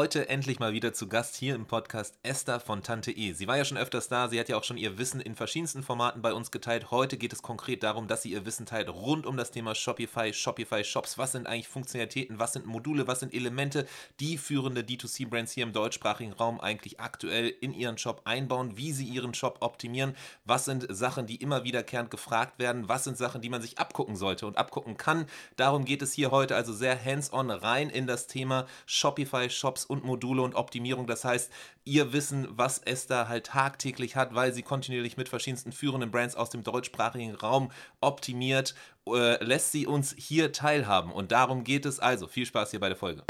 Heute endlich mal wieder zu Gast hier im Podcast Esther von Tante E. Sie war ja schon öfters da, sie hat ja auch schon ihr Wissen in verschiedensten Formaten bei uns geteilt. Heute geht es konkret darum, dass sie ihr Wissen teilt rund um das Thema Shopify, Shopify Shops. Was sind eigentlich Funktionalitäten, was sind Module, was sind Elemente, die führende D2C-Brands hier im deutschsprachigen Raum eigentlich aktuell in ihren Shop einbauen, wie sie ihren Shop optimieren, was sind Sachen, die immer wiederkehrend gefragt werden, was sind Sachen, die man sich abgucken sollte und abgucken kann. Darum geht es hier heute also sehr hands-on rein in das Thema Shopify Shops und Module und Optimierung. Das heißt, ihr Wissen, was Esther halt tagtäglich hat, weil sie kontinuierlich mit verschiedensten führenden Brands aus dem deutschsprachigen Raum optimiert, äh, lässt sie uns hier teilhaben. Und darum geht es also. Viel Spaß hier bei der Folge.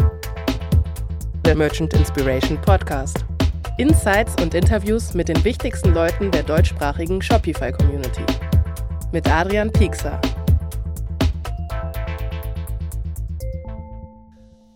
Der Merchant Inspiration Podcast. Insights und Interviews mit den wichtigsten Leuten der deutschsprachigen Shopify-Community. Mit Adrian Piekser.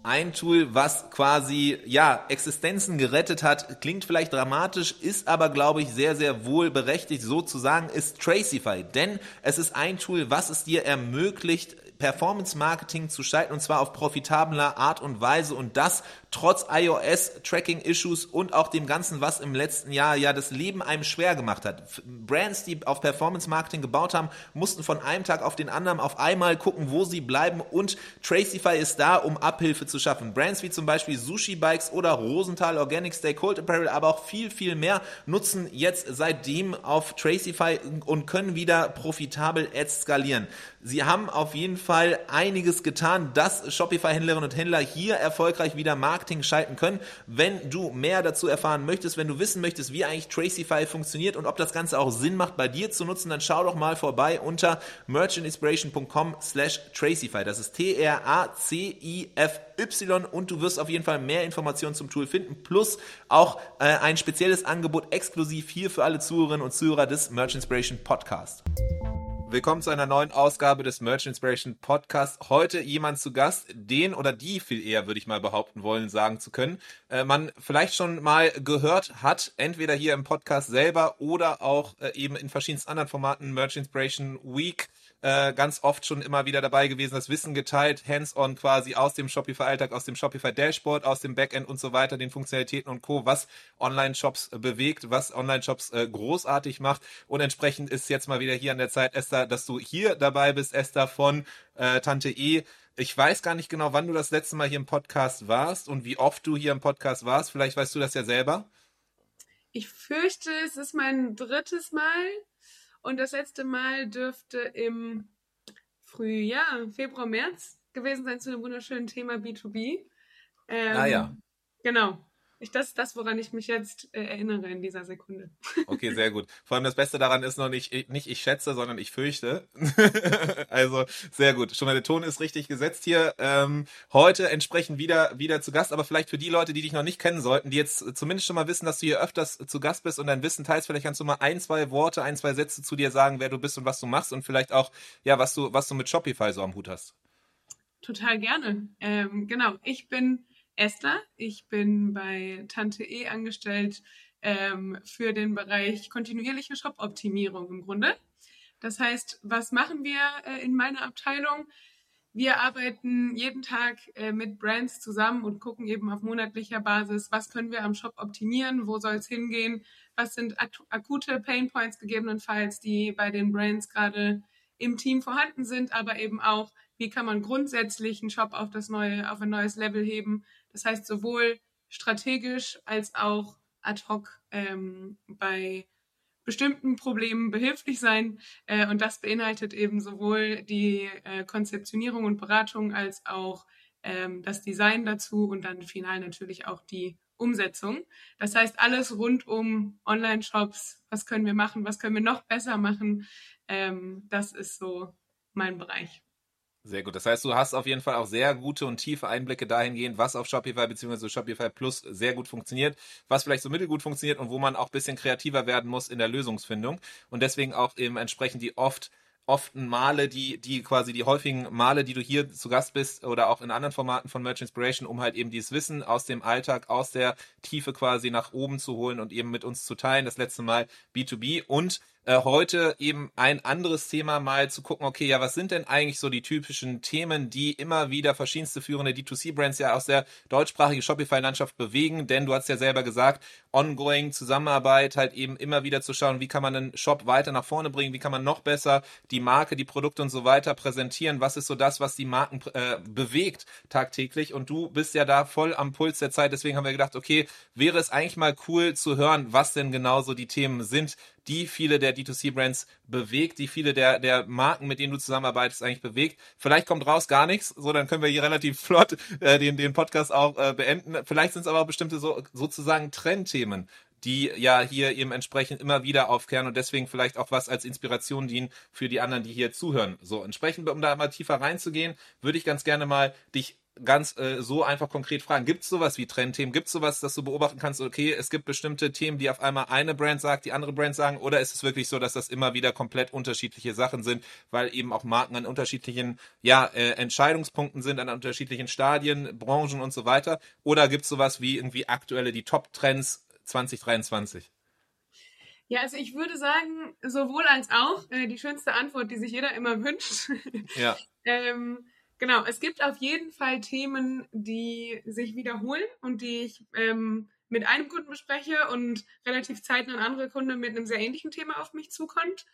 Ein Tool, was quasi ja Existenzen gerettet hat, klingt vielleicht dramatisch, ist aber glaube ich sehr sehr wohl berechtigt so zu sagen, ist Tracify, denn es ist ein Tool, was es dir ermöglicht Performance Marketing zu schalten und zwar auf profitabler Art und Weise. Und das trotz iOS-Tracking-Issues und auch dem Ganzen, was im letzten Jahr ja das Leben einem schwer gemacht hat. Brands, die auf Performance-Marketing gebaut haben, mussten von einem Tag auf den anderen auf einmal gucken, wo sie bleiben und Tracify ist da, um Abhilfe zu schaffen. Brands wie zum Beispiel Sushi Bikes oder Rosenthal Organic Stay Cold Apparel, aber auch viel, viel mehr nutzen jetzt seitdem auf Tracify und können wieder profitabel Ads skalieren. Sie haben auf jeden Fall einiges getan, dass Shopify-Händlerinnen und Händler hier erfolgreich wieder Marketing Marketing schalten können. Wenn du mehr dazu erfahren möchtest, wenn du wissen möchtest, wie eigentlich Tracify funktioniert und ob das Ganze auch Sinn macht, bei dir zu nutzen, dann schau doch mal vorbei unter merchantinspiration.com slash Tracify. Das ist T-R-A-C-I-F-Y und du wirst auf jeden Fall mehr Informationen zum Tool finden, plus auch äh, ein spezielles Angebot exklusiv hier für alle Zuhörerinnen und Zuhörer des Merch Inspiration Podcast. Willkommen zu einer neuen Ausgabe des Merch Inspiration Podcast. Heute jemand zu Gast, den oder die viel eher, würde ich mal behaupten wollen, sagen zu können, äh, man vielleicht schon mal gehört hat, entweder hier im Podcast selber oder auch äh, eben in verschiedensten anderen Formaten, Merch Inspiration Week, äh, ganz oft schon immer wieder dabei gewesen, das Wissen geteilt, hands-on quasi aus dem Shopify-Alltag, aus dem Shopify-Dashboard, aus dem Backend und so weiter, den Funktionalitäten und Co., was Online-Shops äh, bewegt, was Online-Shops äh, großartig macht. Und entsprechend ist jetzt mal wieder hier an der Zeit, Esther, dass du hier dabei bist, Esther von äh, Tante E. Ich weiß gar nicht genau, wann du das letzte Mal hier im Podcast warst und wie oft du hier im Podcast warst. Vielleicht weißt du das ja selber. Ich fürchte, es ist mein drittes Mal. Und das letzte Mal dürfte im Frühjahr, Februar, März gewesen sein zu einem wunderschönen Thema B2B. Ähm, ah ja. Genau. Ich, das ist das, woran ich mich jetzt äh, erinnere in dieser Sekunde. Okay, sehr gut. Vor allem das Beste daran ist noch nicht, nicht ich schätze, sondern ich fürchte. also sehr gut. Schon mal der Ton ist richtig gesetzt hier. Ähm, heute entsprechend wieder, wieder zu Gast, aber vielleicht für die Leute, die dich noch nicht kennen sollten, die jetzt zumindest schon mal wissen, dass du hier öfters zu Gast bist und dein Wissen teilst, vielleicht kannst du mal ein, zwei Worte, ein, zwei Sätze zu dir sagen, wer du bist und was du machst und vielleicht auch, ja, was du, was du mit Shopify so am Hut hast. Total gerne. Ähm, genau. Ich bin Esther. Ich bin bei Tante E angestellt ähm, für den Bereich kontinuierliche Shop-Optimierung im Grunde. Das heißt, was machen wir äh, in meiner Abteilung? Wir arbeiten jeden Tag äh, mit Brands zusammen und gucken eben auf monatlicher Basis, was können wir am Shop optimieren, wo soll es hingehen, was sind akute Painpoints gegebenenfalls, die bei den Brands gerade im Team vorhanden sind, aber eben auch, wie kann man grundsätzlich einen Shop auf das neue, auf ein neues Level heben, das heißt, sowohl strategisch als auch ad hoc ähm, bei bestimmten Problemen behilflich sein. Äh, und das beinhaltet eben sowohl die äh, Konzeptionierung und Beratung als auch ähm, das Design dazu und dann final natürlich auch die Umsetzung. Das heißt, alles rund um Online-Shops, was können wir machen, was können wir noch besser machen, ähm, das ist so mein Bereich. Sehr gut. Das heißt, du hast auf jeden Fall auch sehr gute und tiefe Einblicke dahingehend, was auf Shopify bzw. Shopify Plus sehr gut funktioniert, was vielleicht so mittelgut funktioniert und wo man auch ein bisschen kreativer werden muss in der Lösungsfindung. Und deswegen auch eben entsprechend die oft oft Male, die, die quasi die häufigen Male, die du hier zu Gast bist oder auch in anderen Formaten von Merch Inspiration, um halt eben dieses Wissen aus dem Alltag, aus der Tiefe quasi nach oben zu holen und eben mit uns zu teilen. Das letzte Mal B2B und heute eben ein anderes Thema mal zu gucken, okay, ja, was sind denn eigentlich so die typischen Themen, die immer wieder verschiedenste führende D2C-Brands ja aus der deutschsprachigen Shopify-Landschaft bewegen, denn du hast ja selber gesagt, ongoing Zusammenarbeit, halt eben immer wieder zu schauen, wie kann man einen Shop weiter nach vorne bringen, wie kann man noch besser die Marke, die Produkte und so weiter präsentieren, was ist so das, was die Marken äh, bewegt tagtäglich? Und du bist ja da voll am Puls der Zeit, deswegen haben wir gedacht, okay, wäre es eigentlich mal cool zu hören, was denn genau so die Themen sind, die viele der D2C-Brands bewegt, die viele der, der Marken, mit denen du zusammenarbeitest, eigentlich bewegt. Vielleicht kommt raus gar nichts, so dann können wir hier relativ flott äh, den, den Podcast auch äh, beenden. Vielleicht sind es aber auch bestimmte so, sozusagen Trendthemen, die ja hier eben entsprechend immer wieder aufkehren und deswegen vielleicht auch was als Inspiration dienen für die anderen, die hier zuhören. So, entsprechend, um da mal tiefer reinzugehen, würde ich ganz gerne mal dich ganz äh, so einfach konkret fragen. Gibt es sowas wie Trendthemen? Gibt es sowas, dass du beobachten kannst, okay, es gibt bestimmte Themen, die auf einmal eine Brand sagt, die andere Brand sagen, oder ist es wirklich so, dass das immer wieder komplett unterschiedliche Sachen sind, weil eben auch Marken an unterschiedlichen ja, äh, Entscheidungspunkten sind, an unterschiedlichen Stadien, Branchen und so weiter? Oder gibt es sowas wie irgendwie aktuelle, die Top-Trends 2023? Ja, also ich würde sagen, sowohl als auch äh, die schönste Antwort, die sich jeder immer wünscht. Ja. ähm, Genau, es gibt auf jeden Fall Themen, die sich wiederholen und die ich ähm, mit einem Kunden bespreche und relativ zeitnah ein anderer Kunde mit einem sehr ähnlichen Thema auf mich zukommt.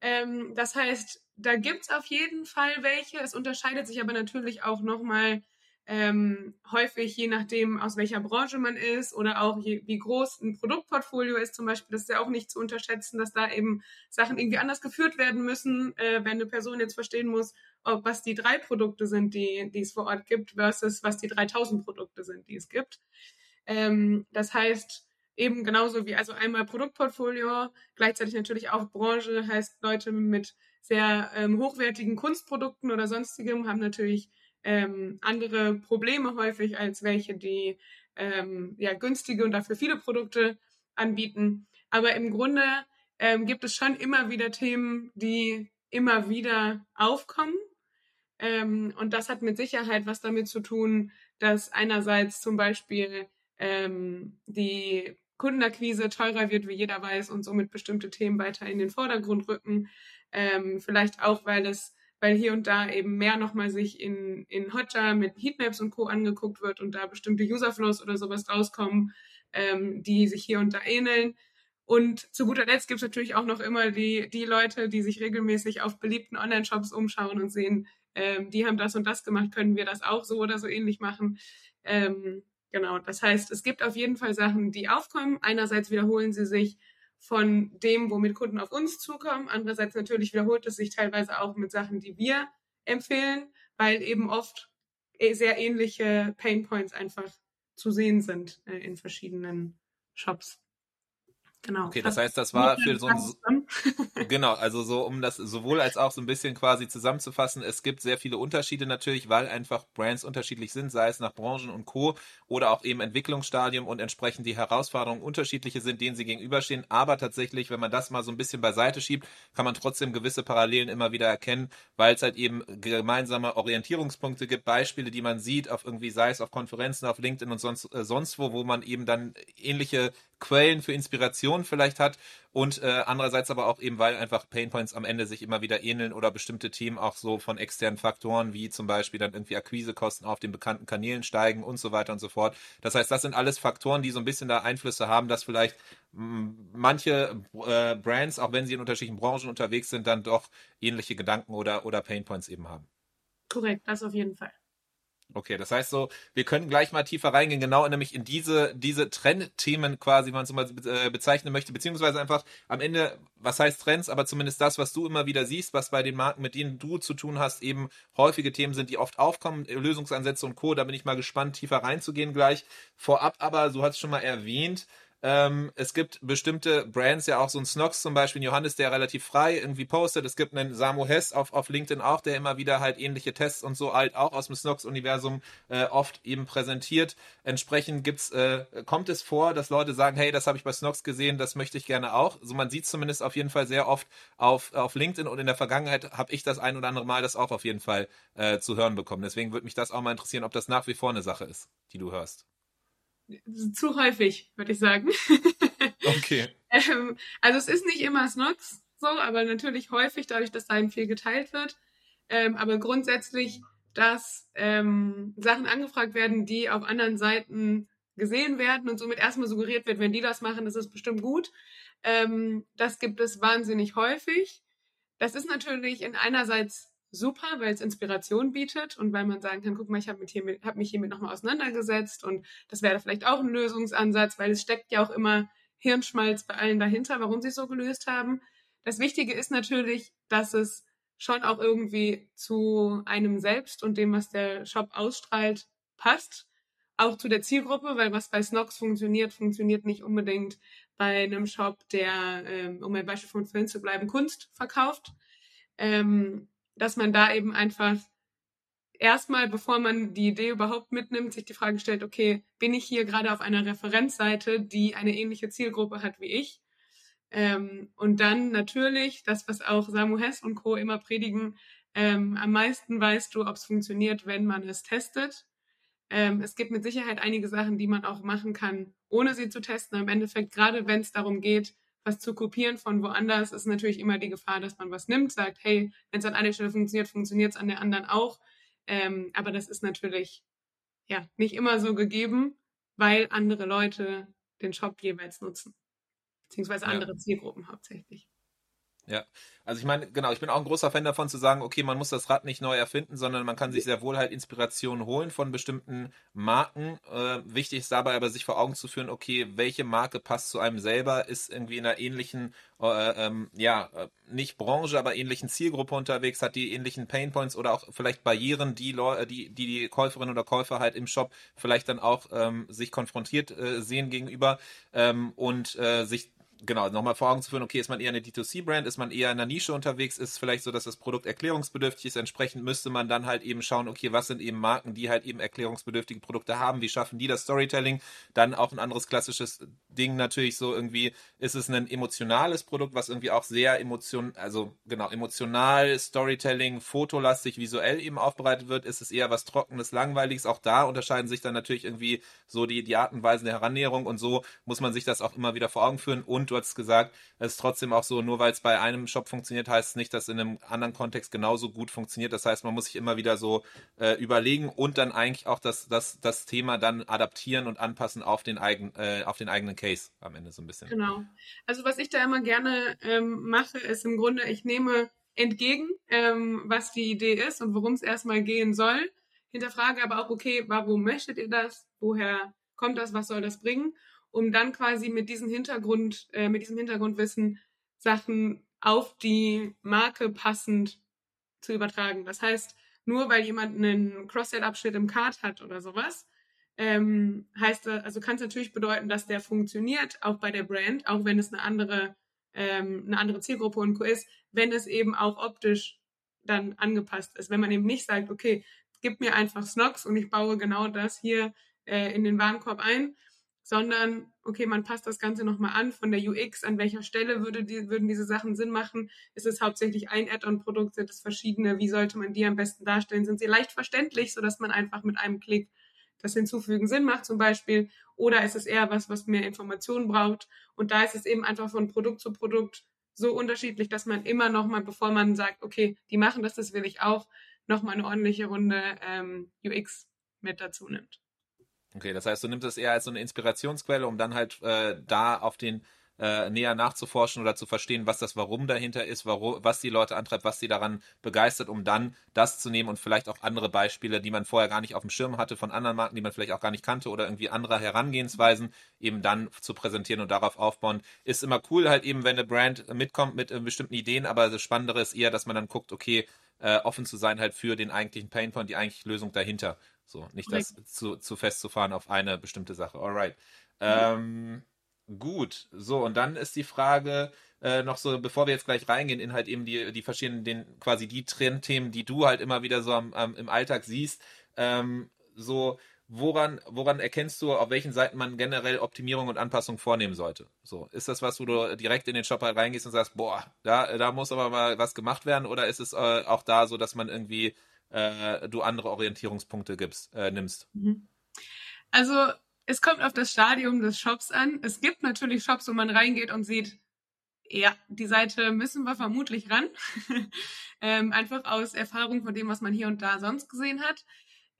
Ähm, das heißt, da gibt es auf jeden Fall welche. Es unterscheidet sich aber natürlich auch nochmal ähm, häufig, je nachdem, aus welcher Branche man ist oder auch je, wie groß ein Produktportfolio ist zum Beispiel. Das ist ja auch nicht zu unterschätzen, dass da eben Sachen irgendwie anders geführt werden müssen, äh, wenn eine Person jetzt verstehen muss, ob, was die drei Produkte sind, die, die es vor Ort gibt, versus was die 3000 Produkte sind, die es gibt. Ähm, das heißt, eben genauso wie also einmal Produktportfolio, gleichzeitig natürlich auch Branche, heißt Leute mit sehr ähm, hochwertigen Kunstprodukten oder sonstigem haben natürlich ähm, andere Probleme häufig als welche, die ähm, ja günstige und dafür viele Produkte anbieten. Aber im Grunde ähm, gibt es schon immer wieder Themen, die immer wieder aufkommen ähm, und das hat mit Sicherheit was damit zu tun, dass einerseits zum Beispiel ähm, die Kundenakquise teurer wird, wie jeder weiß, und somit bestimmte Themen weiter in den Vordergrund rücken. Ähm, vielleicht auch, weil es, weil hier und da eben mehr nochmal sich in, in Hotjar mit Heatmaps und Co. angeguckt wird und da bestimmte Userflows oder sowas rauskommen, ähm, die sich hier und da ähneln. Und zu guter Letzt gibt es natürlich auch noch immer die, die Leute, die sich regelmäßig auf beliebten Online-Shops umschauen und sehen, ähm, die haben das und das gemacht, können wir das auch so oder so ähnlich machen. Ähm, genau, das heißt, es gibt auf jeden Fall Sachen, die aufkommen. Einerseits wiederholen sie sich von dem, womit Kunden auf uns zukommen. Andererseits natürlich wiederholt es sich teilweise auch mit Sachen, die wir empfehlen, weil eben oft e-, sehr ähnliche Pain Points einfach zu sehen sind äh, in verschiedenen Shops. Genau. Okay, das heißt, das war für so ein, genau, also so, um das sowohl als auch so ein bisschen quasi zusammenzufassen, es gibt sehr viele Unterschiede natürlich, weil einfach Brands unterschiedlich sind, sei es nach Branchen und Co. oder auch eben Entwicklungsstadium und entsprechend die Herausforderungen unterschiedliche sind, denen sie gegenüberstehen. Aber tatsächlich, wenn man das mal so ein bisschen beiseite schiebt, kann man trotzdem gewisse Parallelen immer wieder erkennen, weil es halt eben gemeinsame Orientierungspunkte gibt, Beispiele, die man sieht, auf irgendwie, sei es auf Konferenzen, auf LinkedIn und sonst, äh, sonst wo, wo man eben dann ähnliche Quellen für Inspiration vielleicht hat und äh, andererseits aber auch eben, weil einfach Painpoints am Ende sich immer wieder ähneln oder bestimmte Themen auch so von externen Faktoren wie zum Beispiel dann irgendwie Akquisekosten auf den bekannten Kanälen steigen und so weiter und so fort. Das heißt, das sind alles Faktoren, die so ein bisschen da Einflüsse haben, dass vielleicht mh, manche äh, Brands, auch wenn sie in unterschiedlichen Branchen unterwegs sind, dann doch ähnliche Gedanken oder, oder Painpoints eben haben. Korrekt, das auf jeden Fall. Okay, das heißt so, wir können gleich mal tiefer reingehen, genau nämlich in diese, diese Trendthemen quasi, wenn man es mal äh, bezeichnen möchte, beziehungsweise einfach am Ende, was heißt Trends, aber zumindest das, was du immer wieder siehst, was bei den Marken, mit denen du zu tun hast, eben häufige Themen sind, die oft aufkommen, Lösungsansätze und Co. Da bin ich mal gespannt, tiefer reinzugehen gleich. Vorab aber, so hat es schon mal erwähnt, ähm, es gibt bestimmte Brands, ja auch so ein Snox zum Beispiel, Johannes, der relativ frei irgendwie postet. Es gibt einen Samu Hess auf, auf LinkedIn auch, der immer wieder halt ähnliche Tests und so halt auch aus dem Snox-Universum äh, oft eben präsentiert. Entsprechend gibt's, äh, kommt es vor, dass Leute sagen, hey, das habe ich bei Snox gesehen, das möchte ich gerne auch. So man sieht zumindest auf jeden Fall sehr oft auf, auf LinkedIn und in der Vergangenheit habe ich das ein oder andere Mal das auch auf jeden Fall äh, zu hören bekommen. Deswegen würde mich das auch mal interessieren, ob das nach wie vor eine Sache ist, die du hörst. Zu häufig, würde ich sagen. Okay. ähm, also es ist nicht immer Snox, so, aber natürlich häufig dadurch, dass da eben viel geteilt wird. Ähm, aber grundsätzlich, dass ähm, Sachen angefragt werden, die auf anderen Seiten gesehen werden und somit erstmal suggeriert wird, wenn die das machen, das ist bestimmt gut. Ähm, das gibt es wahnsinnig häufig. Das ist natürlich in einerseits super, weil es Inspiration bietet und weil man sagen kann, guck mal, ich habe hab mich hiermit nochmal auseinandergesetzt und das wäre vielleicht auch ein Lösungsansatz, weil es steckt ja auch immer Hirnschmalz bei allen dahinter, warum sie es so gelöst haben. Das Wichtige ist natürlich, dass es schon auch irgendwie zu einem selbst und dem, was der Shop ausstrahlt, passt. Auch zu der Zielgruppe, weil was bei Snox funktioniert, funktioniert nicht unbedingt bei einem Shop, der, ähm, um ein Beispiel von vorhin zu bleiben, Kunst verkauft. Ähm, dass man da eben einfach erstmal, bevor man die Idee überhaupt mitnimmt, sich die Frage stellt, okay, bin ich hier gerade auf einer Referenzseite, die eine ähnliche Zielgruppe hat wie ich? Ähm, und dann natürlich, das, was auch Samu Hess und Co. immer predigen, ähm, am meisten weißt du, ob es funktioniert, wenn man es testet. Ähm, es gibt mit Sicherheit einige Sachen, die man auch machen kann, ohne sie zu testen. Im Endeffekt, gerade wenn es darum geht, was zu kopieren von woanders, ist natürlich immer die Gefahr, dass man was nimmt, sagt, hey, wenn es an einer Stelle funktioniert, funktioniert es an der anderen auch. Ähm, aber das ist natürlich ja nicht immer so gegeben, weil andere Leute den Shop jeweils nutzen. Beziehungsweise andere ja. Zielgruppen hauptsächlich. Ja, also ich meine, genau, ich bin auch ein großer Fan davon zu sagen, okay, man muss das Rad nicht neu erfinden, sondern man kann sich sehr wohl halt Inspirationen holen von bestimmten Marken. Äh, wichtig ist dabei aber sich vor Augen zu führen, okay, welche Marke passt zu einem selber, ist irgendwie in einer ähnlichen, äh, ähm, ja, äh, nicht Branche, aber ähnlichen Zielgruppe unterwegs, hat die ähnlichen Painpoints oder auch vielleicht Barrieren, die Leute, die, die die Käuferin oder Käufer halt im Shop vielleicht dann auch ähm, sich konfrontiert äh, sehen gegenüber ähm, und äh, sich genau, nochmal vor Augen zu führen, okay, ist man eher eine D2C-Brand, ist man eher in einer Nische unterwegs, ist vielleicht so, dass das Produkt erklärungsbedürftig ist, entsprechend müsste man dann halt eben schauen, okay, was sind eben Marken, die halt eben erklärungsbedürftige Produkte haben, wie schaffen die das Storytelling, dann auch ein anderes klassisches Ding natürlich so irgendwie, ist es ein emotionales Produkt, was irgendwie auch sehr emotion, also genau, emotional, Storytelling, fotolastig, visuell eben aufbereitet wird, ist es eher was Trockenes, Langweiliges, auch da unterscheiden sich dann natürlich irgendwie so die, die Arten und Weisen der Herannäherung und so muss man sich das auch immer wieder vor Augen führen und du hast gesagt, es ist trotzdem auch so, nur weil es bei einem Shop funktioniert, heißt es nicht, dass in einem anderen Kontext genauso gut funktioniert. Das heißt, man muss sich immer wieder so äh, überlegen und dann eigentlich auch das, das, das Thema dann adaptieren und anpassen auf den, eigen, äh, auf den eigenen Case am Ende so ein bisschen. Genau. Also was ich da immer gerne ähm, mache, ist im Grunde, ich nehme entgegen, ähm, was die Idee ist und worum es erstmal gehen soll. Hinterfrage aber auch, okay, warum möchtet ihr das? Woher kommt das? Was soll das bringen? Um dann quasi mit diesem Hintergrund, äh, mit diesem Hintergrundwissen Sachen auf die Marke passend zu übertragen. Das heißt, nur weil jemand einen Cross-Sell-Abschnitt im Card hat oder sowas, ähm, heißt also kann es natürlich bedeuten, dass der funktioniert, auch bei der Brand, auch wenn es eine andere, ähm, eine andere Zielgruppe und Co. ist, wenn es eben auch optisch dann angepasst ist. Wenn man eben nicht sagt, okay, gib mir einfach Snox und ich baue genau das hier äh, in den Warenkorb ein, sondern okay, man passt das Ganze nochmal an von der UX, an welcher Stelle würde die, würden diese Sachen Sinn machen? Ist es hauptsächlich ein Add-on-Produkt, sind es verschiedene? Wie sollte man die am besten darstellen? Sind sie leicht verständlich, sodass man einfach mit einem Klick das Hinzufügen Sinn macht zum Beispiel? Oder ist es eher was, was mehr Informationen braucht? Und da ist es eben einfach von Produkt zu Produkt so unterschiedlich, dass man immer nochmal, bevor man sagt, okay, die machen das, das will ich auch, nochmal eine ordentliche Runde ähm, UX mit dazu nimmt. Okay, das heißt, du nimmst es eher als so eine Inspirationsquelle, um dann halt äh, da auf den äh, näher nachzuforschen oder zu verstehen, was das Warum dahinter ist, warum, was die Leute antreibt, was sie daran begeistert, um dann das zu nehmen und vielleicht auch andere Beispiele, die man vorher gar nicht auf dem Schirm hatte, von anderen Marken, die man vielleicht auch gar nicht kannte oder irgendwie andere Herangehensweisen eben dann zu präsentieren und darauf aufbauen. Ist immer cool halt eben, wenn eine Brand mitkommt mit äh, bestimmten Ideen, aber das Spannendere ist eher, dass man dann guckt, okay, äh, offen zu sein halt für den eigentlichen Painpoint, die eigentliche Lösung dahinter. So, nicht das zu, zu festzufahren auf eine bestimmte Sache. Alright. Ähm, gut. So, und dann ist die Frage äh, noch so, bevor wir jetzt gleich reingehen in halt eben die, die verschiedenen, den, quasi die Trendthemen, die du halt immer wieder so am, am im Alltag siehst, ähm, so, woran, woran erkennst du, auf welchen Seiten man generell Optimierung und Anpassung vornehmen sollte? So, ist das was, wo du direkt in den Shop halt reingehst und sagst, boah, da, da muss aber mal was gemacht werden, oder ist es äh, auch da so, dass man irgendwie äh, du andere Orientierungspunkte gibst, äh, nimmst? Mhm. Also es kommt auf das Stadium des Shops an. Es gibt natürlich Shops, wo man reingeht und sieht, Ja, die Seite müssen wir vermutlich ran. ähm, einfach aus Erfahrung von dem, was man hier und da sonst gesehen hat.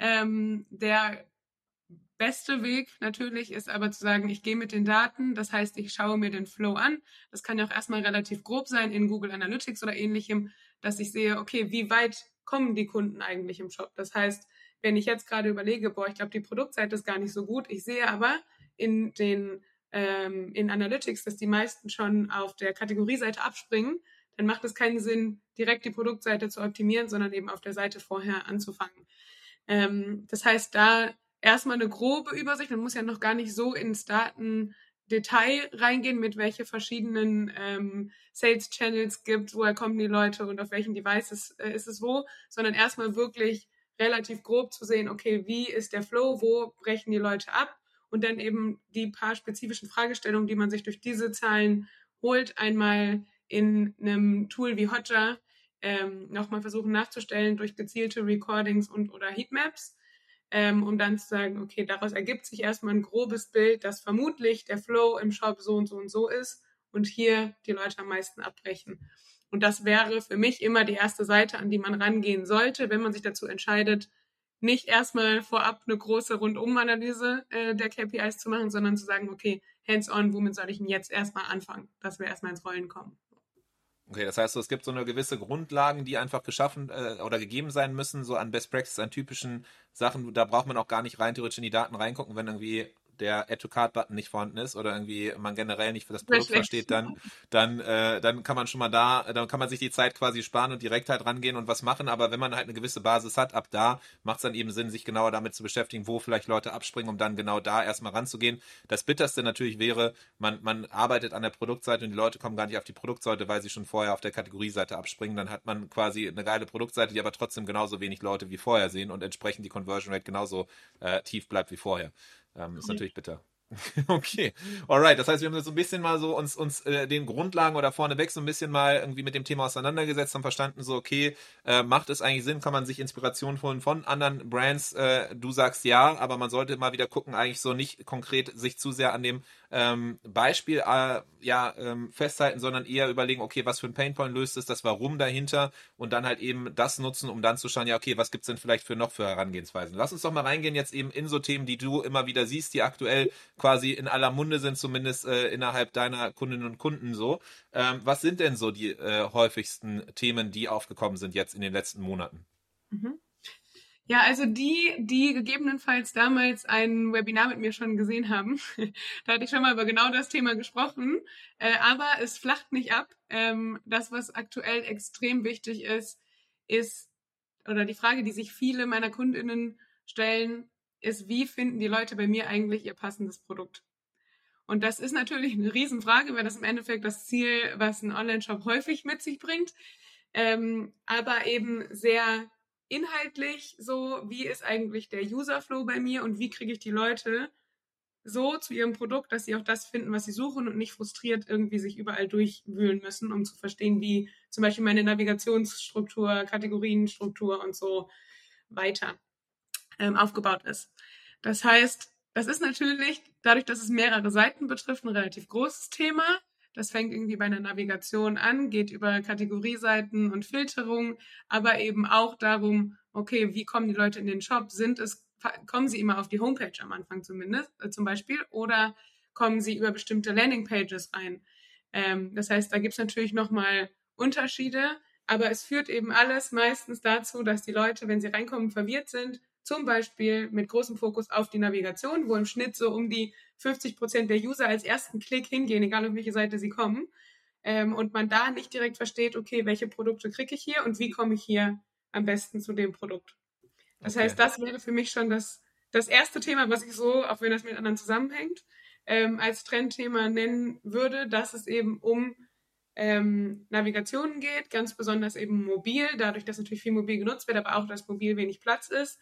Ähm, der beste Weg natürlich ist aber zu sagen, ich gehe mit den Daten, das heißt, ich schaue mir den Flow an. Das kann ja auch erstmal relativ grob sein in Google Analytics oder ähnlichem, dass ich sehe, okay, wie weit kommen die Kunden eigentlich im Shop? Das heißt, wenn ich jetzt gerade überlege, boah, ich glaube, die Produktseite ist gar nicht so gut, ich sehe aber in den ähm, in Analytics, dass die meisten schon auf der Kategorieseite abspringen, dann macht es keinen Sinn, direkt die Produktseite zu optimieren, sondern eben auf der Seite vorher anzufangen. Ähm, das heißt, da erstmal eine grobe Übersicht. Man muss ja noch gar nicht so ins Datendetail reingehen, mit welche verschiedenen ähm, Sales Channels gibt, woher kommen die Leute und auf welchen Devices äh, ist es wo, sondern erstmal wirklich relativ grob zu sehen, okay, wie ist der Flow, wo brechen die Leute ab und dann eben die paar spezifischen Fragestellungen, die man sich durch diese Zahlen holt, einmal in einem Tool wie Hotjar ähm, nochmal versuchen nachzustellen durch gezielte Recordings und oder Heatmaps ähm, um dann zu sagen, okay, daraus ergibt sich erstmal ein grobes Bild, dass vermutlich der Flow im Shop so und so und so ist und hier die Leute am meisten abbrechen. Und das wäre für mich immer die erste Seite, an die man rangehen sollte, wenn man sich dazu entscheidet, nicht erstmal vorab eine große Rundumanalyse äh, der KPIs zu machen, sondern zu sagen, okay, hands-on, womit soll ich denn jetzt erstmal anfangen, dass wir erstmal ins Rollen kommen. Okay, das heißt, es gibt so eine gewisse Grundlagen, die einfach geschaffen äh, oder gegeben sein müssen, so an Best Practice, an typischen Sachen. Da braucht man auch gar nicht rein theoretisch in die Daten reingucken, wenn irgendwie der Add-to-Card-Button nicht vorhanden ist oder irgendwie man generell nicht für das Produkt versteht, dann, dann, äh, dann kann man schon mal da, dann kann man sich die Zeit quasi sparen und direkt halt rangehen und was machen. Aber wenn man halt eine gewisse Basis hat, ab da macht es dann eben Sinn, sich genauer damit zu beschäftigen, wo vielleicht Leute abspringen, um dann genau da erstmal ranzugehen. Das Bitterste natürlich wäre, man, man arbeitet an der Produktseite und die Leute kommen gar nicht auf die Produktseite, weil sie schon vorher auf der Kategorieseite abspringen. Dann hat man quasi eine geile Produktseite, die aber trotzdem genauso wenig Leute wie vorher sehen und entsprechend die Conversion Rate genauso äh, tief bleibt wie vorher. Ähm, ist natürlich bitter. okay, alright. Das heißt, wir haben so ein bisschen mal so uns, uns äh, den Grundlagen oder vorneweg so ein bisschen mal irgendwie mit dem Thema auseinandergesetzt, haben verstanden, so, okay, äh, macht es eigentlich Sinn, kann man sich Inspiration holen von anderen Brands? Äh, du sagst ja, aber man sollte mal wieder gucken, eigentlich so nicht konkret sich zu sehr an dem ähm, Beispiel äh, ja ähm, festhalten, sondern eher überlegen, okay, was für ein Painpoint löst es, das Warum dahinter und dann halt eben das nutzen, um dann zu schauen, ja, okay, was gibt's denn vielleicht für noch für Herangehensweisen? Lass uns doch mal reingehen jetzt eben in so Themen, die du immer wieder siehst, die aktuell quasi in aller Munde sind, zumindest äh, innerhalb deiner Kundinnen und Kunden so. Ähm, was sind denn so die äh, häufigsten Themen, die aufgekommen sind jetzt in den letzten Monaten? Mhm. Ja, also die, die gegebenenfalls damals ein Webinar mit mir schon gesehen haben, da hatte ich schon mal über genau das Thema gesprochen, äh, aber es flacht nicht ab. Ähm, das, was aktuell extrem wichtig ist, ist, oder die Frage, die sich viele meiner Kundinnen stellen, ist, wie finden die Leute bei mir eigentlich ihr passendes Produkt? Und das ist natürlich eine Riesenfrage, weil das im Endeffekt das Ziel, was ein Online-Shop häufig mit sich bringt, ähm, aber eben sehr inhaltlich so, wie ist eigentlich der User-Flow bei mir und wie kriege ich die Leute so zu ihrem Produkt, dass sie auch das finden, was sie suchen und nicht frustriert irgendwie sich überall durchwühlen müssen, um zu verstehen, wie zum Beispiel meine Navigationsstruktur, Kategorienstruktur und so weiter ähm, aufgebaut ist. Das heißt, das ist natürlich, dadurch, dass es mehrere Seiten betrifft, ein relativ großes Thema. Das fängt irgendwie bei einer Navigation an, geht über Kategorieseiten und Filterung, aber eben auch darum, okay, wie kommen die Leute in den Shop? Sind es, kommen sie immer auf die Homepage am Anfang zumindest, äh, zum Beispiel, oder kommen sie über bestimmte Landingpages rein? Ähm, das heißt, da gibt es natürlich nochmal Unterschiede, aber es führt eben alles meistens dazu, dass die Leute, wenn sie reinkommen, verwirrt sind zum Beispiel mit großem Fokus auf die Navigation, wo im Schnitt so um die 50 Prozent der User als ersten Klick hingehen, egal auf welche Seite sie kommen. Ähm, und man da nicht direkt versteht, okay, welche Produkte kriege ich hier und wie komme ich hier am besten zu dem Produkt. Das okay. heißt, das wäre für mich schon das, das erste Thema, was ich so, auch wenn das mit anderen zusammenhängt, ähm, als Trendthema nennen würde, dass es eben um ähm, Navigationen geht, ganz besonders eben mobil, dadurch, dass natürlich viel mobil genutzt wird, aber auch, dass mobil wenig Platz ist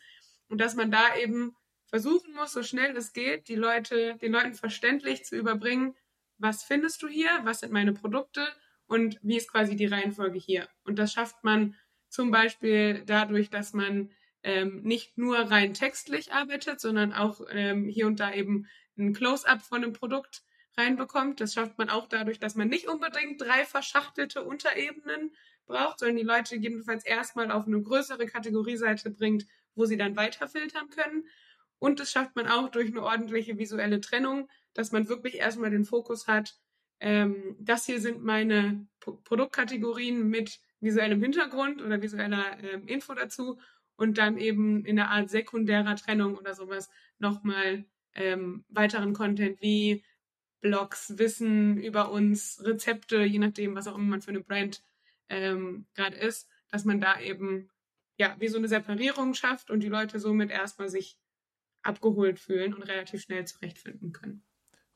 und dass man da eben versuchen muss, so schnell es geht, die Leute, den Leuten verständlich zu überbringen, was findest du hier, was sind meine Produkte und wie ist quasi die Reihenfolge hier. Und das schafft man zum Beispiel dadurch, dass man ähm, nicht nur rein textlich arbeitet, sondern auch ähm, hier und da eben ein Close-up von einem Produkt reinbekommt. Das schafft man auch dadurch, dass man nicht unbedingt drei verschachtelte Unterebenen braucht, sondern die Leute gegebenenfalls erstmal auf eine größere Kategorieseite bringt, wo sie dann weiter filtern können. Und das schafft man auch durch eine ordentliche visuelle Trennung, dass man wirklich erstmal den Fokus hat, ähm, das hier sind meine P Produktkategorien mit visuellem Hintergrund oder visueller ähm, Info dazu und dann eben in einer Art sekundärer Trennung oder sowas nochmal ähm, weiteren Content wie Blogs, Wissen über uns, Rezepte, je nachdem, was auch immer man für eine Brand ähm, gerade ist, dass man da eben ja wie so eine Separierung schafft und die Leute somit erstmal sich abgeholt fühlen und relativ schnell zurechtfinden können.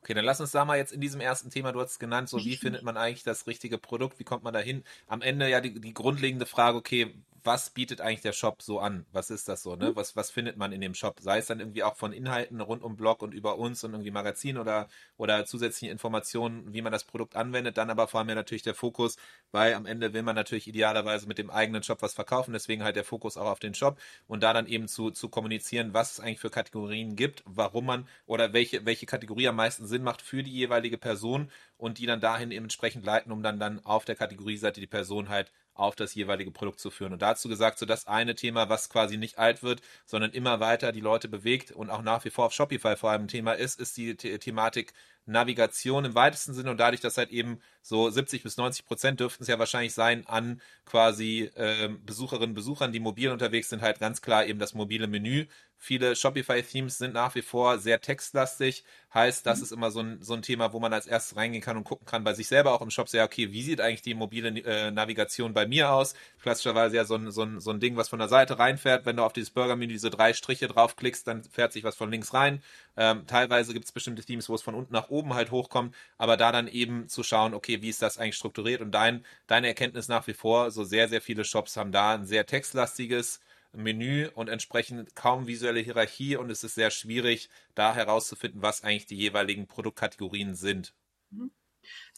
Okay, dann lass uns da mal jetzt in diesem ersten Thema, du hast es genannt, so wie findet man eigentlich das richtige Produkt, wie kommt man da hin? Am Ende ja die, die grundlegende Frage, okay, was bietet eigentlich der Shop so an? Was ist das so, ne? Mhm. Was, was findet man in dem Shop? Sei es dann irgendwie auch von Inhalten rund um Blog und über uns und irgendwie Magazin oder, oder zusätzliche Informationen, wie man das Produkt anwendet. Dann aber vor allem ja natürlich der Fokus, weil am Ende will man natürlich idealerweise mit dem eigenen Shop was verkaufen. Deswegen halt der Fokus auch auf den Shop und da dann eben zu, zu kommunizieren, was es eigentlich für Kategorien gibt, warum man oder welche, welche Kategorie am meisten Sinn macht für die jeweilige Person und die dann dahin entsprechend leiten, um dann, dann auf der Kategorieseite die Person halt auf das jeweilige Produkt zu führen. Und dazu gesagt, so das eine Thema, was quasi nicht alt wird, sondern immer weiter die Leute bewegt und auch nach wie vor auf Shopify vor allem ein Thema ist, ist die The Thematik Navigation im weitesten Sinne und dadurch, dass halt eben so 70 bis 90 Prozent dürften es ja wahrscheinlich sein an quasi äh, Besucherinnen und Besuchern, die mobil unterwegs sind, halt ganz klar eben das mobile Menü. Viele Shopify-Themes sind nach wie vor sehr textlastig. Heißt, das mhm. ist immer so ein, so ein Thema, wo man als erstes reingehen kann und gucken kann bei sich selber auch im Shop sehr, okay, wie sieht eigentlich die mobile äh, Navigation bei mir aus? Klassischerweise ja so ein, so, ein, so ein Ding, was von der Seite reinfährt. Wenn du auf dieses Burger-Menü diese drei Striche draufklickst, dann fährt sich was von links rein. Ähm, teilweise gibt es bestimmte Themes, wo es von unten nach oben halt hochkommt, aber da dann eben zu schauen, okay, wie ist das eigentlich strukturiert? Und dein, deine Erkenntnis nach wie vor, so sehr, sehr viele Shops haben da ein sehr textlastiges Menü und entsprechend kaum visuelle Hierarchie und es ist sehr schwierig, da herauszufinden, was eigentlich die jeweiligen Produktkategorien sind. Mhm.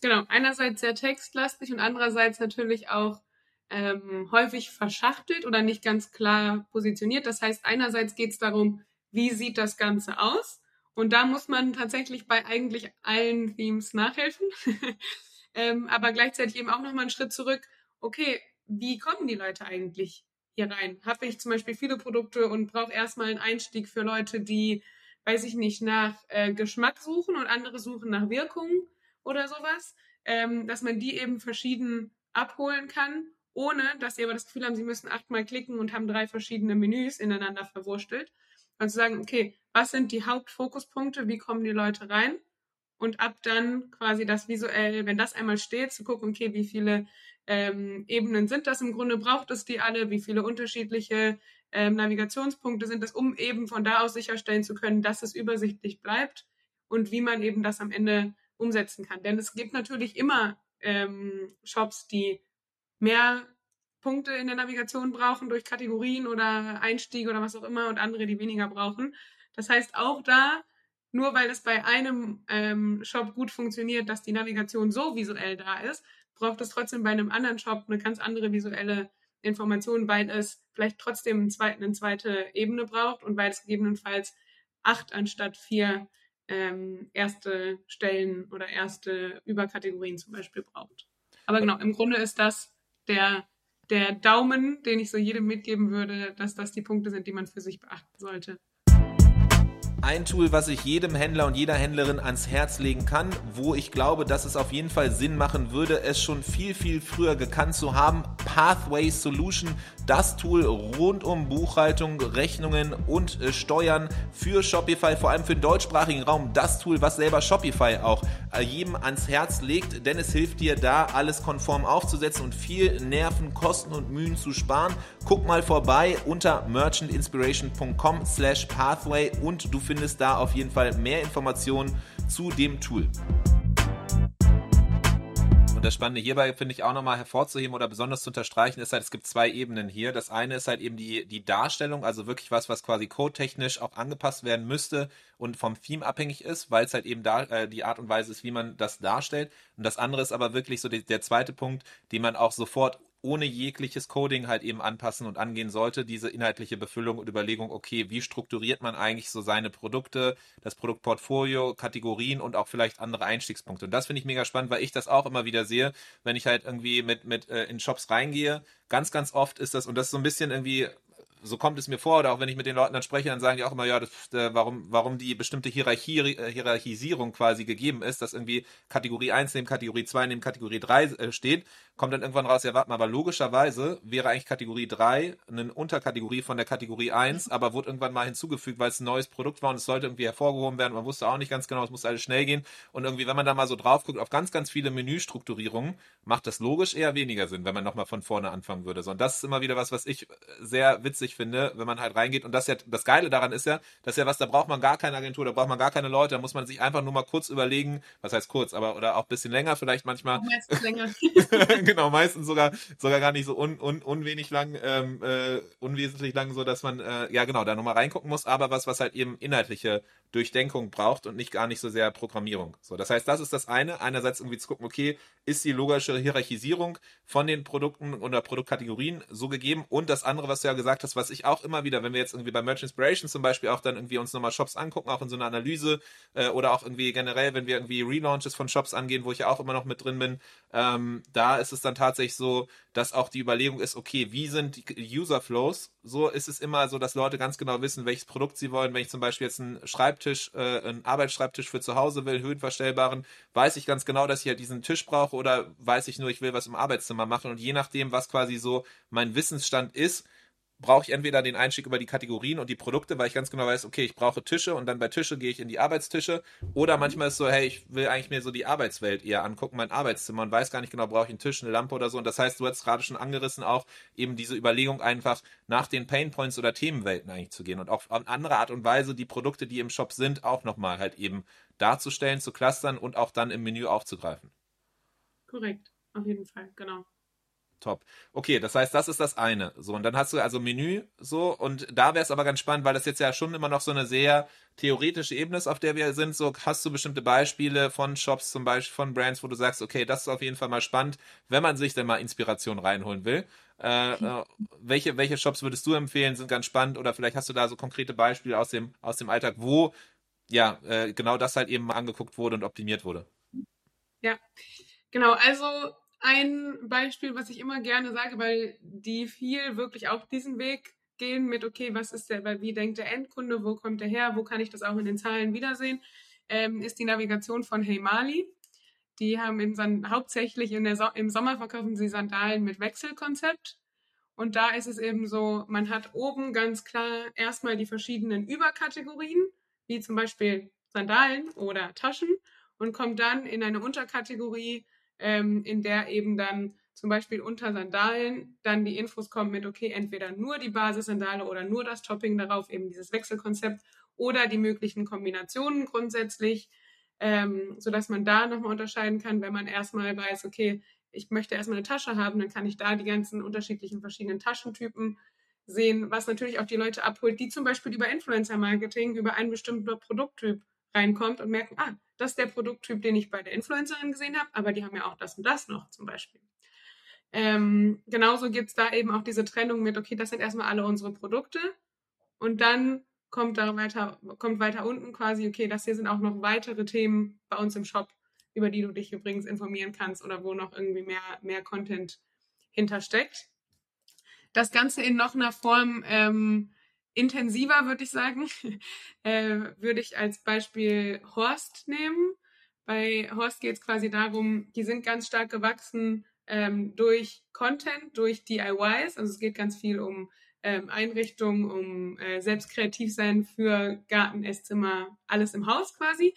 Genau, einerseits sehr textlastig und andererseits natürlich auch ähm, häufig verschachtelt oder nicht ganz klar positioniert. Das heißt, einerseits geht es darum, wie sieht das Ganze aus? Und da muss man tatsächlich bei eigentlich allen Themes nachhelfen. ähm, aber gleichzeitig eben auch nochmal einen Schritt zurück. Okay, wie kommen die Leute eigentlich hier rein? Habe ich zum Beispiel viele Produkte und brauche erstmal einen Einstieg für Leute, die, weiß ich nicht, nach äh, Geschmack suchen und andere suchen nach Wirkung oder sowas, ähm, dass man die eben verschieden abholen kann, ohne dass sie aber das Gefühl haben, sie müssen achtmal klicken und haben drei verschiedene Menüs ineinander verwurstelt. Und zu sagen, okay, was sind die Hauptfokuspunkte, wie kommen die Leute rein? Und ab dann quasi das visuell, wenn das einmal steht, zu gucken, okay, wie viele ähm, Ebenen sind das im Grunde, braucht es die alle, wie viele unterschiedliche ähm, Navigationspunkte sind es, um eben von da aus sicherstellen zu können, dass es übersichtlich bleibt und wie man eben das am Ende umsetzen kann. Denn es gibt natürlich immer ähm, Shops, die mehr Punkte in der Navigation brauchen durch Kategorien oder Einstiege oder was auch immer und andere, die weniger brauchen. Das heißt, auch da, nur weil es bei einem ähm, Shop gut funktioniert, dass die Navigation so visuell da ist, braucht es trotzdem bei einem anderen Shop eine ganz andere visuelle Information, weil es vielleicht trotzdem einen zweiten, eine zweite Ebene braucht und weil es gegebenenfalls acht anstatt vier ähm, erste Stellen oder erste Überkategorien zum Beispiel braucht. Aber genau, im Grunde ist das der der Daumen, den ich so jedem mitgeben würde, dass das die Punkte sind, die man für sich beachten sollte. Ein Tool, was ich jedem Händler und jeder Händlerin ans Herz legen kann, wo ich glaube, dass es auf jeden Fall Sinn machen würde, es schon viel, viel früher gekannt zu haben. Pathway Solution, das Tool rund um Buchhaltung, Rechnungen und äh, Steuern für Shopify, vor allem für den deutschsprachigen Raum. Das Tool, was selber Shopify auch jedem ans Herz legt, denn es hilft dir da, alles konform aufzusetzen und viel Nerven, Kosten und Mühen zu sparen. Guck mal vorbei unter merchantinspiration.com slash pathway und du findest da auf jeden Fall mehr Informationen zu dem Tool. Das Spannende hierbei finde ich auch nochmal hervorzuheben oder besonders zu unterstreichen, ist halt, es gibt zwei Ebenen hier. Das eine ist halt eben die, die Darstellung, also wirklich was, was quasi codetechnisch auch angepasst werden müsste und vom Theme abhängig ist, weil es halt eben da äh, die Art und Weise ist, wie man das darstellt. Und das andere ist aber wirklich so die, der zweite Punkt, den man auch sofort ohne jegliches Coding halt eben anpassen und angehen sollte, diese inhaltliche Befüllung und Überlegung, okay, wie strukturiert man eigentlich so seine Produkte, das Produktportfolio, Kategorien und auch vielleicht andere Einstiegspunkte. Und das finde ich mega spannend, weil ich das auch immer wieder sehe, wenn ich halt irgendwie mit, mit äh, in Shops reingehe. Ganz, ganz oft ist das, und das ist so ein bisschen irgendwie so kommt es mir vor, oder auch wenn ich mit den Leuten dann spreche, dann sagen die auch immer, ja, das, äh, warum, warum die bestimmte Hierarchie, äh, Hierarchisierung quasi gegeben ist, dass irgendwie Kategorie 1 neben Kategorie 2 neben Kategorie 3 äh, steht, kommt dann irgendwann raus, ja, warte mal, aber logischerweise wäre eigentlich Kategorie 3 eine Unterkategorie von der Kategorie 1, aber wurde irgendwann mal hinzugefügt, weil es ein neues Produkt war und es sollte irgendwie hervorgehoben werden. Man wusste auch nicht ganz genau, es musste alles schnell gehen. Und irgendwie, wenn man da mal so drauf guckt, auf ganz, ganz viele Menüstrukturierungen, macht das logisch eher weniger Sinn, wenn man nochmal von vorne anfangen würde. So, und das ist immer wieder was, was ich sehr witzig finde, wenn man halt reingeht. Und das ja, das Geile daran ist ja, das ist ja was, da braucht man gar keine Agentur, da braucht man gar keine Leute, da muss man sich einfach nur mal kurz überlegen, was heißt kurz, aber oder auch ein bisschen länger vielleicht manchmal. Genau, meistens sogar sogar gar nicht so un, un, unwenig lang, ähm, äh, unwesentlich lang, so dass man äh, ja genau da nochmal reingucken muss, aber was, was halt eben inhaltliche Durchdenkung braucht und nicht gar nicht so sehr Programmierung. So, das heißt, das ist das eine. Einerseits irgendwie zu gucken, okay, ist die logische Hierarchisierung von den Produkten oder Produktkategorien so gegeben? Und das andere, was du ja gesagt hast, was ich auch immer wieder, wenn wir jetzt irgendwie bei Merch Inspiration zum Beispiel auch dann irgendwie uns nochmal Shops angucken, auch in so einer Analyse äh, oder auch irgendwie generell, wenn wir irgendwie Relaunches von Shops angehen, wo ich ja auch immer noch mit drin bin, ähm, da ist es dann tatsächlich so, dass auch die Überlegung ist, okay, wie sind die User Flows? So ist es immer so, dass Leute ganz genau wissen, welches Produkt sie wollen. Wenn ich zum Beispiel jetzt einen Schreibtisch, äh, einen Arbeitsschreibtisch für zu Hause will, höhenverstellbaren, weiß ich ganz genau, dass ich halt diesen Tisch brauche oder weiß ich nur, ich will was im Arbeitszimmer machen. Und je nachdem, was quasi so mein Wissensstand ist, brauche ich entweder den Einstieg über die Kategorien und die Produkte, weil ich ganz genau weiß, okay, ich brauche Tische und dann bei Tische gehe ich in die Arbeitstische. Oder manchmal ist es so, hey, ich will eigentlich mir so die Arbeitswelt eher angucken, mein Arbeitszimmer und weiß gar nicht genau, brauche ich einen Tisch, eine Lampe oder so. Und das heißt, du hast gerade schon angerissen, auch eben diese Überlegung einfach nach den Painpoints oder Themenwelten eigentlich zu gehen und auch auf andere Art und Weise die Produkte, die im Shop sind, auch nochmal halt eben darzustellen, zu clustern und auch dann im Menü aufzugreifen. Korrekt, auf jeden Fall, genau. Top. Okay, das heißt, das ist das eine. So, und dann hast du also Menü so, und da wäre es aber ganz spannend, weil das jetzt ja schon immer noch so eine sehr theoretische Ebene ist, auf der wir sind. So, hast du bestimmte Beispiele von Shops, zum Beispiel von Brands, wo du sagst, okay, das ist auf jeden Fall mal spannend, wenn man sich denn mal Inspiration reinholen will. Äh, äh, welche, welche Shops würdest du empfehlen, sind ganz spannend oder vielleicht hast du da so konkrete Beispiele aus dem, aus dem Alltag, wo ja, äh, genau das halt eben mal angeguckt wurde und optimiert wurde. Ja, genau. Also ein Beispiel, was ich immer gerne sage, weil die viel wirklich auch diesen Weg gehen mit, okay, was ist der, wie denkt der Endkunde, wo kommt der her, wo kann ich das auch in den Zahlen wiedersehen, ähm, ist die Navigation von Hey Mali. Die haben in, hauptsächlich in der so im Sommer verkaufen sie Sandalen mit Wechselkonzept. Und da ist es eben so, man hat oben ganz klar erstmal die verschiedenen Überkategorien, wie zum Beispiel Sandalen oder Taschen und kommt dann in eine Unterkategorie ähm, in der eben dann zum Beispiel unter Sandalen dann die Infos kommen mit, okay, entweder nur die Basissandale oder nur das Topping darauf, eben dieses Wechselkonzept oder die möglichen Kombinationen grundsätzlich, ähm, sodass man da nochmal unterscheiden kann, wenn man erstmal weiß, okay, ich möchte erstmal eine Tasche haben, dann kann ich da die ganzen unterschiedlichen verschiedenen Taschentypen sehen, was natürlich auch die Leute abholt, die zum Beispiel über Influencer-Marketing, über einen bestimmten Produkttyp reinkommt und merken, ah, das ist der Produkttyp, den ich bei der Influencerin gesehen habe, aber die haben ja auch das und das noch zum Beispiel. Ähm, genauso gibt es da eben auch diese Trennung mit, okay, das sind erstmal alle unsere Produkte und dann kommt da weiter, kommt weiter unten quasi, okay, das hier sind auch noch weitere Themen bei uns im Shop, über die du dich übrigens informieren kannst oder wo noch irgendwie mehr, mehr Content hintersteckt. Das Ganze in noch einer Form ähm, intensiver, würde ich sagen, äh, würde ich als Beispiel Horst nehmen. Bei Horst geht es quasi darum, die sind ganz stark gewachsen ähm, durch Content, durch DIYs. Also es geht ganz viel um ähm, Einrichtung, um äh, selbst kreativ sein für Garten, Esszimmer, alles im Haus quasi.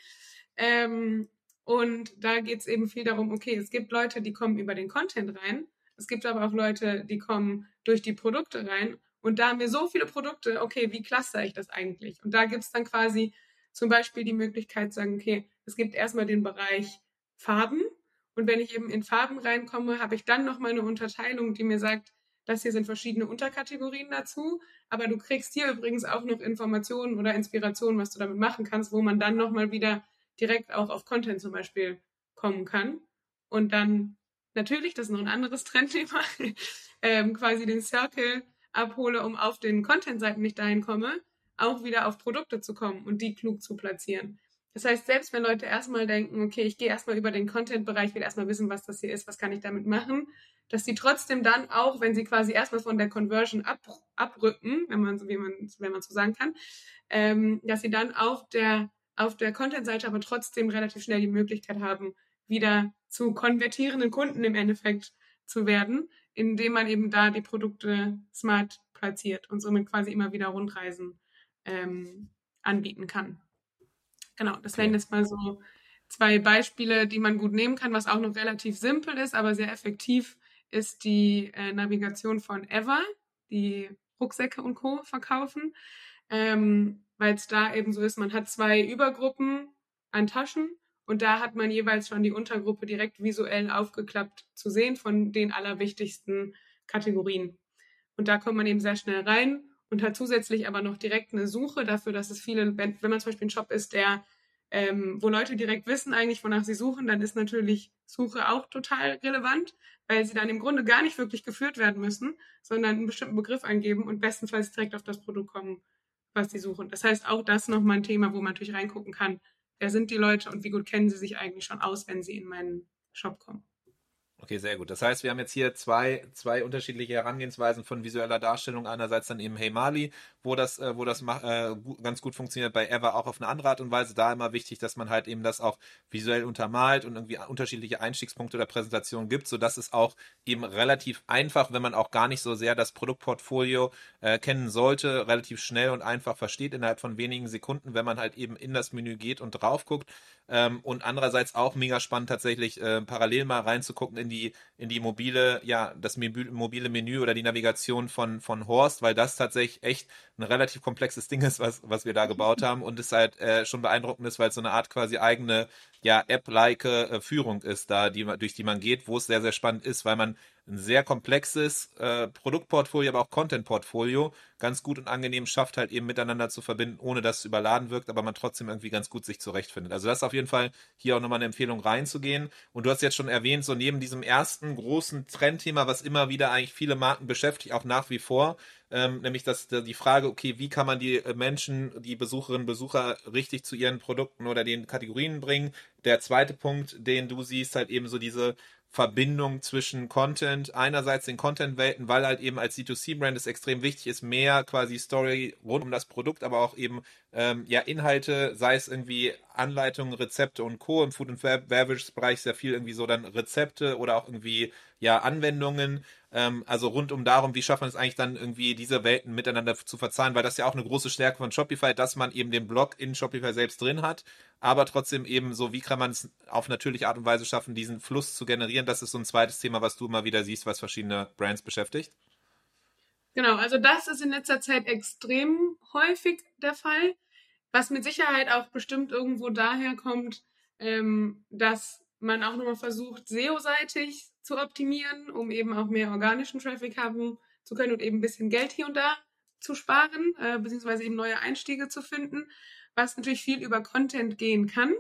Ähm, und da geht es eben viel darum, okay, es gibt Leute, die kommen über den Content rein. Es gibt aber auch Leute, die kommen durch die Produkte rein. Und da haben wir so viele Produkte, okay, wie cluster ich das eigentlich? Und da gibt es dann quasi zum Beispiel die Möglichkeit zu sagen, okay, es gibt erstmal den Bereich Farben. Und wenn ich eben in Farben reinkomme, habe ich dann nochmal eine Unterteilung, die mir sagt, das hier sind verschiedene Unterkategorien dazu. Aber du kriegst hier übrigens auch noch Informationen oder Inspirationen, was du damit machen kannst, wo man dann nochmal wieder direkt auch auf Content zum Beispiel kommen kann und dann natürlich, das ist noch ein anderes Trendthema, ähm, quasi den Circle abhole, um auf den Content-Seiten nicht dahin komme, auch wieder auf Produkte zu kommen und die klug zu platzieren. Das heißt, selbst wenn Leute erstmal denken, okay, ich gehe erstmal über den Content-Bereich, will erstmal wissen, was das hier ist, was kann ich damit machen, dass sie trotzdem dann auch, wenn sie quasi erstmal von der Conversion ab, abrücken, wenn man, wie man, wenn man so sagen kann, ähm, dass sie dann auf der, auf der Content-Seite aber trotzdem relativ schnell die Möglichkeit haben, wieder zu konvertierenden Kunden im Endeffekt zu werden, indem man eben da die Produkte smart platziert und somit quasi immer wieder Rundreisen ähm, anbieten kann. Genau, das wären jetzt mal so zwei Beispiele, die man gut nehmen kann, was auch noch relativ simpel ist, aber sehr effektiv ist die äh, Navigation von Ever, die Rucksäcke und Co. verkaufen, ähm, weil es da eben so ist, man hat zwei Übergruppen an Taschen und da hat man jeweils schon die Untergruppe direkt visuell aufgeklappt zu sehen von den allerwichtigsten Kategorien. Und da kommt man eben sehr schnell rein und hat zusätzlich aber noch direkt eine Suche dafür, dass es viele, wenn, wenn man zum Beispiel ein Shop ist, der ähm, wo Leute direkt wissen eigentlich, wonach sie suchen, dann ist natürlich Suche auch total relevant, weil sie dann im Grunde gar nicht wirklich geführt werden müssen, sondern einen bestimmten Begriff eingeben und bestenfalls direkt auf das Produkt kommen, was sie suchen. Das heißt, auch das nochmal ein Thema, wo man natürlich reingucken kann, wer sind die Leute und wie gut kennen sie sich eigentlich schon aus, wenn sie in meinen Shop kommen. Okay, sehr gut. Das heißt, wir haben jetzt hier zwei, zwei unterschiedliche Herangehensweisen von visueller Darstellung. Einerseits dann eben Hey Mali, wo das, äh, wo das äh, ganz gut funktioniert, bei Ever auch auf eine andere Art und Weise. Da immer wichtig, dass man halt eben das auch visuell untermalt und irgendwie unterschiedliche Einstiegspunkte oder Präsentationen gibt, sodass es auch eben relativ einfach, wenn man auch gar nicht so sehr das Produktportfolio äh, kennen sollte, relativ schnell und einfach versteht innerhalb von wenigen Sekunden, wenn man halt eben in das Menü geht und drauf guckt. Ähm, und andererseits auch mega spannend tatsächlich äh, parallel mal reinzugucken in die in die mobile ja das mobile Menü oder die Navigation von von Horst, weil das tatsächlich echt ein relativ komplexes Ding ist, was was wir da gebaut haben und es halt äh, schon beeindruckend ist, weil es so eine Art quasi eigene ja App-like äh, Führung ist da, die durch die man geht, wo es sehr sehr spannend ist, weil man ein sehr komplexes äh, Produktportfolio, aber auch Content-Portfolio ganz gut und angenehm schafft, halt eben miteinander zu verbinden, ohne dass es überladen wirkt, aber man trotzdem irgendwie ganz gut sich zurechtfindet. Also das ist auf jeden Fall hier auch nochmal eine Empfehlung reinzugehen. Und du hast jetzt schon erwähnt, so neben diesem ersten großen Trendthema, was immer wieder eigentlich viele Marken beschäftigt, auch nach wie vor, ähm, nämlich das, die Frage, okay, wie kann man die äh, Menschen, die Besucherinnen Besucher richtig zu ihren Produkten oder den Kategorien bringen. Der zweite Punkt, den du siehst, halt eben so diese Verbindung zwischen Content, einerseits den Content-Welten, weil halt eben als C2C-Brand es extrem wichtig ist, mehr quasi Story rund um das Produkt, aber auch eben ähm, ja Inhalte, sei es irgendwie Anleitungen, Rezepte und Co. Im Food- and Beverage-Bereich sehr viel irgendwie so dann Rezepte oder auch irgendwie ja Anwendungen, ähm, also rund um darum, wie schafft man es eigentlich dann irgendwie diese Welten miteinander zu verzahnen, weil das ja auch eine große Stärke von Shopify, dass man eben den Blog in Shopify selbst drin hat, aber trotzdem eben so, wie kann man es auf natürliche Art und Weise schaffen, diesen Fluss zu generieren. Das ist so ein zweites Thema, was du immer wieder siehst, was verschiedene Brands beschäftigt. Genau, also das ist in letzter Zeit extrem häufig der Fall, was mit Sicherheit auch bestimmt irgendwo daher kommt, ähm, dass man auch nochmal versucht, SEO-seitig zu optimieren, um eben auch mehr organischen Traffic haben zu können und eben ein bisschen Geld hier und da zu sparen, äh, beziehungsweise eben neue Einstiege zu finden, was natürlich viel über Content gehen kann.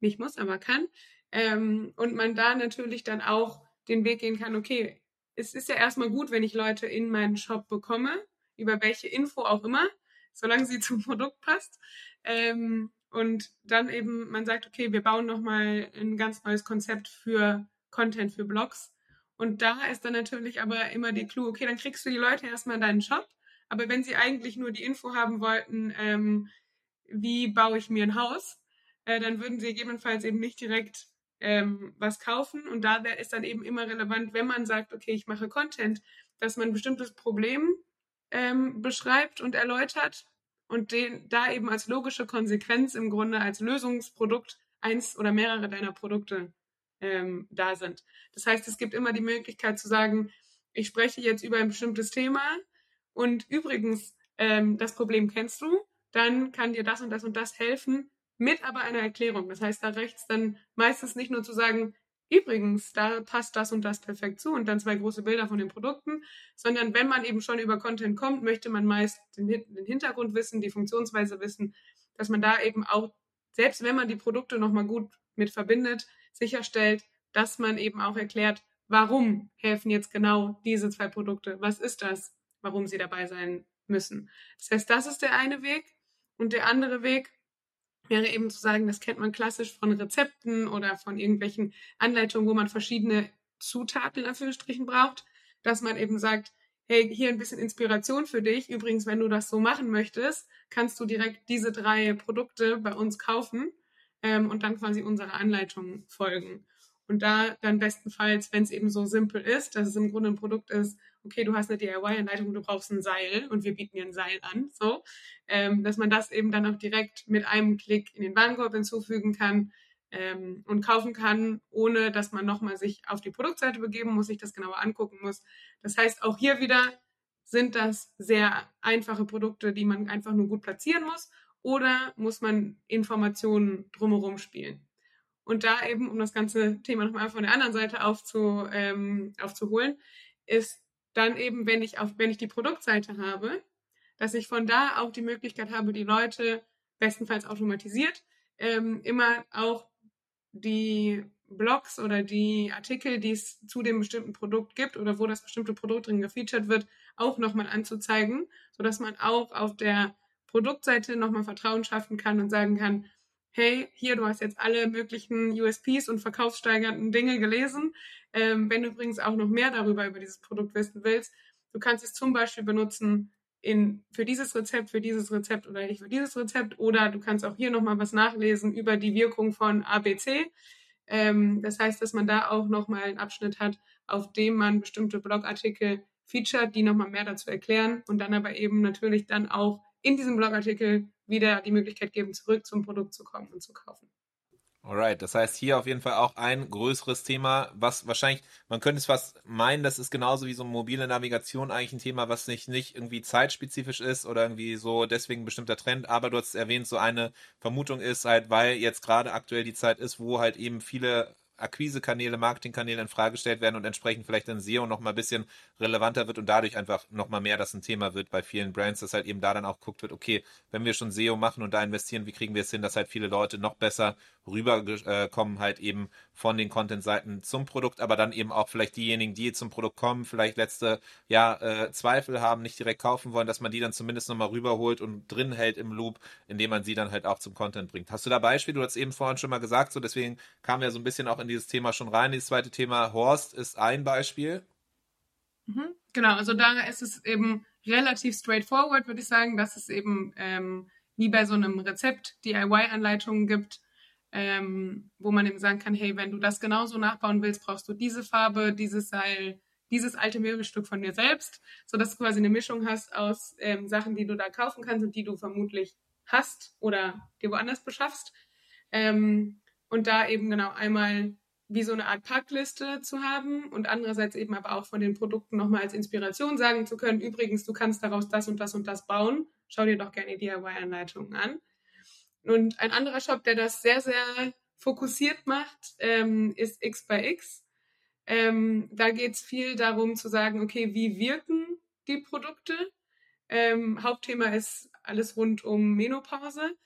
Nicht muss, aber kann. Ähm, und man da natürlich dann auch den Weg gehen kann, okay, es ist ja erstmal gut, wenn ich Leute in meinen Shop bekomme, über welche Info auch immer, solange sie zum Produkt passt. Ähm, und dann eben man sagt, okay, wir bauen nochmal ein ganz neues Konzept für Content für Blogs. Und da ist dann natürlich aber immer die Clou, okay, dann kriegst du die Leute erstmal in deinen Shop. Aber wenn sie eigentlich nur die Info haben wollten, ähm, wie baue ich mir ein Haus, äh, dann würden sie gegebenenfalls eben nicht direkt ähm, was kaufen. Und da ist dann eben immer relevant, wenn man sagt, okay, ich mache Content, dass man ein bestimmtes Problem ähm, beschreibt und erläutert und den da eben als logische Konsequenz im Grunde als Lösungsprodukt eins oder mehrere deiner Produkte ähm, da sind. Das heißt, es gibt immer die Möglichkeit zu sagen, ich spreche jetzt über ein bestimmtes Thema und übrigens, ähm, das Problem kennst du, dann kann dir das und das und das helfen, mit aber einer Erklärung. Das heißt, da rechts dann meistens nicht nur zu sagen, übrigens, da passt das und das perfekt zu und dann zwei große Bilder von den Produkten, sondern wenn man eben schon über Content kommt, möchte man meist den, den Hintergrund wissen, die Funktionsweise wissen, dass man da eben auch, selbst wenn man die Produkte nochmal gut mit verbindet, sicherstellt, dass man eben auch erklärt, warum helfen jetzt genau diese zwei Produkte? Was ist das, warum sie dabei sein müssen? Das heißt, das ist der eine Weg. Und der andere Weg wäre eben zu sagen, das kennt man klassisch von Rezepten oder von irgendwelchen Anleitungen, wo man verschiedene Zutaten in Anführungsstrichen braucht, dass man eben sagt, hey, hier ein bisschen Inspiration für dich. Übrigens, wenn du das so machen möchtest, kannst du direkt diese drei Produkte bei uns kaufen ähm, und dann quasi unserer Anleitung folgen. Und da dann bestenfalls, wenn es eben so simpel ist, dass es im Grunde ein Produkt ist, okay, du hast eine DIY-Anleitung, du brauchst ein Seil und wir bieten dir ein Seil an, so, ähm, dass man das eben dann auch direkt mit einem Klick in den Warenkorb hinzufügen kann ähm, und kaufen kann, ohne dass man nochmal sich auf die Produktseite begeben muss, sich das genauer angucken muss. Das heißt, auch hier wieder sind das sehr einfache Produkte, die man einfach nur gut platzieren muss oder muss man Informationen drumherum spielen? Und da eben, um das ganze Thema nochmal von der anderen Seite aufzu, ähm, aufzuholen, ist dann eben, wenn ich, auf, wenn ich die Produktseite habe, dass ich von da auch die Möglichkeit habe, die Leute bestenfalls automatisiert ähm, immer auch die Blogs oder die Artikel, die es zu dem bestimmten Produkt gibt oder wo das bestimmte Produkt drin gefeatured wird, auch nochmal anzuzeigen, sodass man auch auf der Produktseite nochmal Vertrauen schaffen kann und sagen kann, hey, hier, du hast jetzt alle möglichen USPs und verkaufssteigernden Dinge gelesen. Ähm, wenn du übrigens auch noch mehr darüber über dieses Produkt wissen willst, du kannst es zum Beispiel benutzen in, für dieses Rezept, für dieses Rezept oder nicht für dieses Rezept oder du kannst auch hier nochmal was nachlesen über die Wirkung von ABC. Ähm, das heißt, dass man da auch nochmal einen Abschnitt hat, auf dem man bestimmte Blogartikel featured, die nochmal mehr dazu erklären und dann aber eben natürlich dann auch in diesem Blogartikel wieder die Möglichkeit geben, zurück zum Produkt zu kommen und zu kaufen. Alright, das heißt hier auf jeden Fall auch ein größeres Thema, was wahrscheinlich, man könnte es fast meinen, das ist genauso wie so mobile Navigation eigentlich ein Thema, was nicht, nicht irgendwie zeitspezifisch ist oder irgendwie so deswegen ein bestimmter Trend, aber du hast erwähnt, so eine Vermutung ist halt, weil jetzt gerade aktuell die Zeit ist, wo halt eben viele Akquisekanäle, Marketingkanäle in Frage gestellt werden und entsprechend vielleicht dann SEO noch mal ein bisschen relevanter wird und dadurch einfach noch mal mehr das ein Thema wird bei vielen Brands, dass halt eben da dann auch guckt wird, okay, wenn wir schon SEO machen und da investieren, wie kriegen wir es hin, dass halt viele Leute noch besser rüberkommen, halt eben von den Content-Seiten zum Produkt, aber dann eben auch vielleicht diejenigen, die zum Produkt kommen, vielleicht letzte ja, äh, Zweifel haben, nicht direkt kaufen wollen, dass man die dann zumindest nochmal rüberholt und drin hält im Loop, indem man sie dann halt auch zum Content bringt. Hast du da Beispiele? Du hast eben vorhin schon mal gesagt, so deswegen kamen wir so ein bisschen auch in dieses Thema schon rein. Das zweite Thema Horst ist ein Beispiel. Mhm, genau, also da ist es eben relativ straightforward, würde ich sagen, dass es eben ähm, wie bei so einem Rezept DIY-Anleitungen gibt, ähm, wo man eben sagen kann, hey, wenn du das genauso nachbauen willst, brauchst du diese Farbe, dieses Seil, dieses alte Möbelstück von dir selbst, sodass du quasi eine Mischung hast aus ähm, Sachen, die du da kaufen kannst und die du vermutlich hast oder dir woanders beschaffst. Ähm, und da eben genau einmal wie so eine Art Packliste zu haben und andererseits eben aber auch von den Produkten nochmal als Inspiration sagen zu können, übrigens, du kannst daraus das und das und das bauen. Schau dir doch gerne die DIY-Anleitungen an. Und ein anderer Shop, der das sehr, sehr fokussiert macht, ähm, ist X by X. Ähm, da geht es viel darum zu sagen, okay, wie wirken die Produkte? Ähm, Hauptthema ist alles rund um Menopause.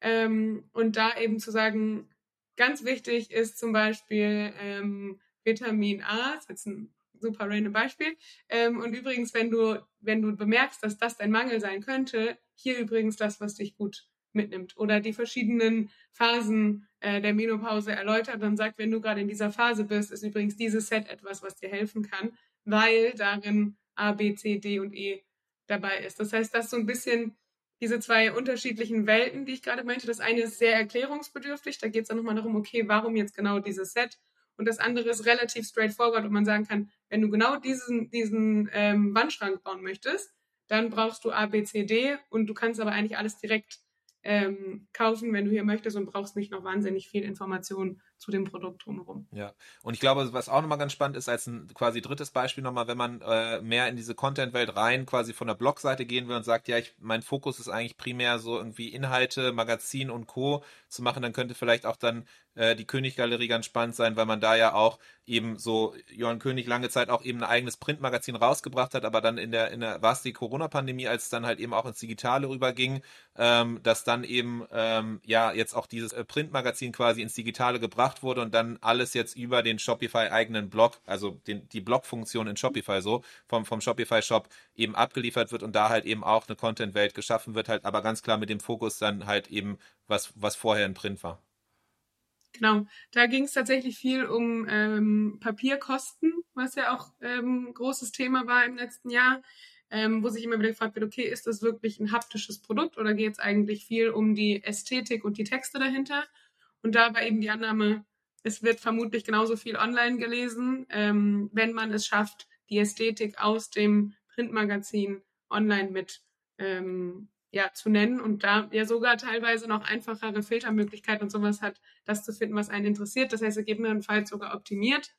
Ähm, und da eben zu sagen, ganz wichtig ist zum Beispiel ähm, Vitamin A, das ist jetzt ein super random Beispiel. Ähm, und übrigens, wenn du, wenn du bemerkst, dass das dein Mangel sein könnte, hier übrigens das, was dich gut mitnimmt oder die verschiedenen Phasen äh, der Menopause erläutert und sagt, wenn du gerade in dieser Phase bist, ist übrigens dieses Set etwas, was dir helfen kann, weil darin A, B, C, D und E dabei ist. Das heißt, das so ein bisschen diese zwei unterschiedlichen Welten, die ich gerade meinte. Das eine ist sehr erklärungsbedürftig, da geht es dann nochmal darum, okay, warum jetzt genau dieses Set? Und das andere ist relativ straightforward, wo man sagen kann, wenn du genau diesen, diesen ähm, Wandschrank bauen möchtest, dann brauchst du A, B, C, D und du kannst aber eigentlich alles direkt ähm, kaufen, wenn du hier möchtest und brauchst nicht noch wahnsinnig viel Information zu dem Produkt drumherum. Ja, und ich glaube, was auch nochmal ganz spannend ist, als ein quasi drittes Beispiel nochmal, wenn man äh, mehr in diese Content-Welt rein quasi von der Blogseite gehen will und sagt, ja, ich, mein Fokus ist eigentlich primär so irgendwie Inhalte, Magazin und Co. zu machen, dann könnte vielleicht auch dann äh, die Königgalerie ganz spannend sein, weil man da ja auch eben so Johann König lange Zeit auch eben ein eigenes Printmagazin rausgebracht hat, aber dann in der, in der, war es die Corona-Pandemie, als es dann halt eben auch ins Digitale rüberging, ähm, dass dann eben, ähm, ja, jetzt auch dieses äh, Printmagazin quasi ins Digitale gebracht gebracht wurde und dann alles jetzt über den Shopify-eigenen Blog, also den, die Blog-Funktion in Shopify so, vom, vom Shopify-Shop eben abgeliefert wird und da halt eben auch eine Content-Welt geschaffen wird, halt aber ganz klar mit dem Fokus dann halt eben, was, was vorher in Print war. Genau, da ging es tatsächlich viel um ähm, Papierkosten, was ja auch ähm, großes Thema war im letzten Jahr, ähm, wo sich immer wieder gefragt wird, okay, ist das wirklich ein haptisches Produkt oder geht es eigentlich viel um die Ästhetik und die Texte dahinter? Und da war eben die Annahme, es wird vermutlich genauso viel online gelesen, ähm, wenn man es schafft, die Ästhetik aus dem Printmagazin online mit ähm, ja, zu nennen und da ja sogar teilweise noch einfachere Filtermöglichkeiten und sowas hat, das zu finden, was einen interessiert. Das heißt, gegebenenfalls sogar optimiert.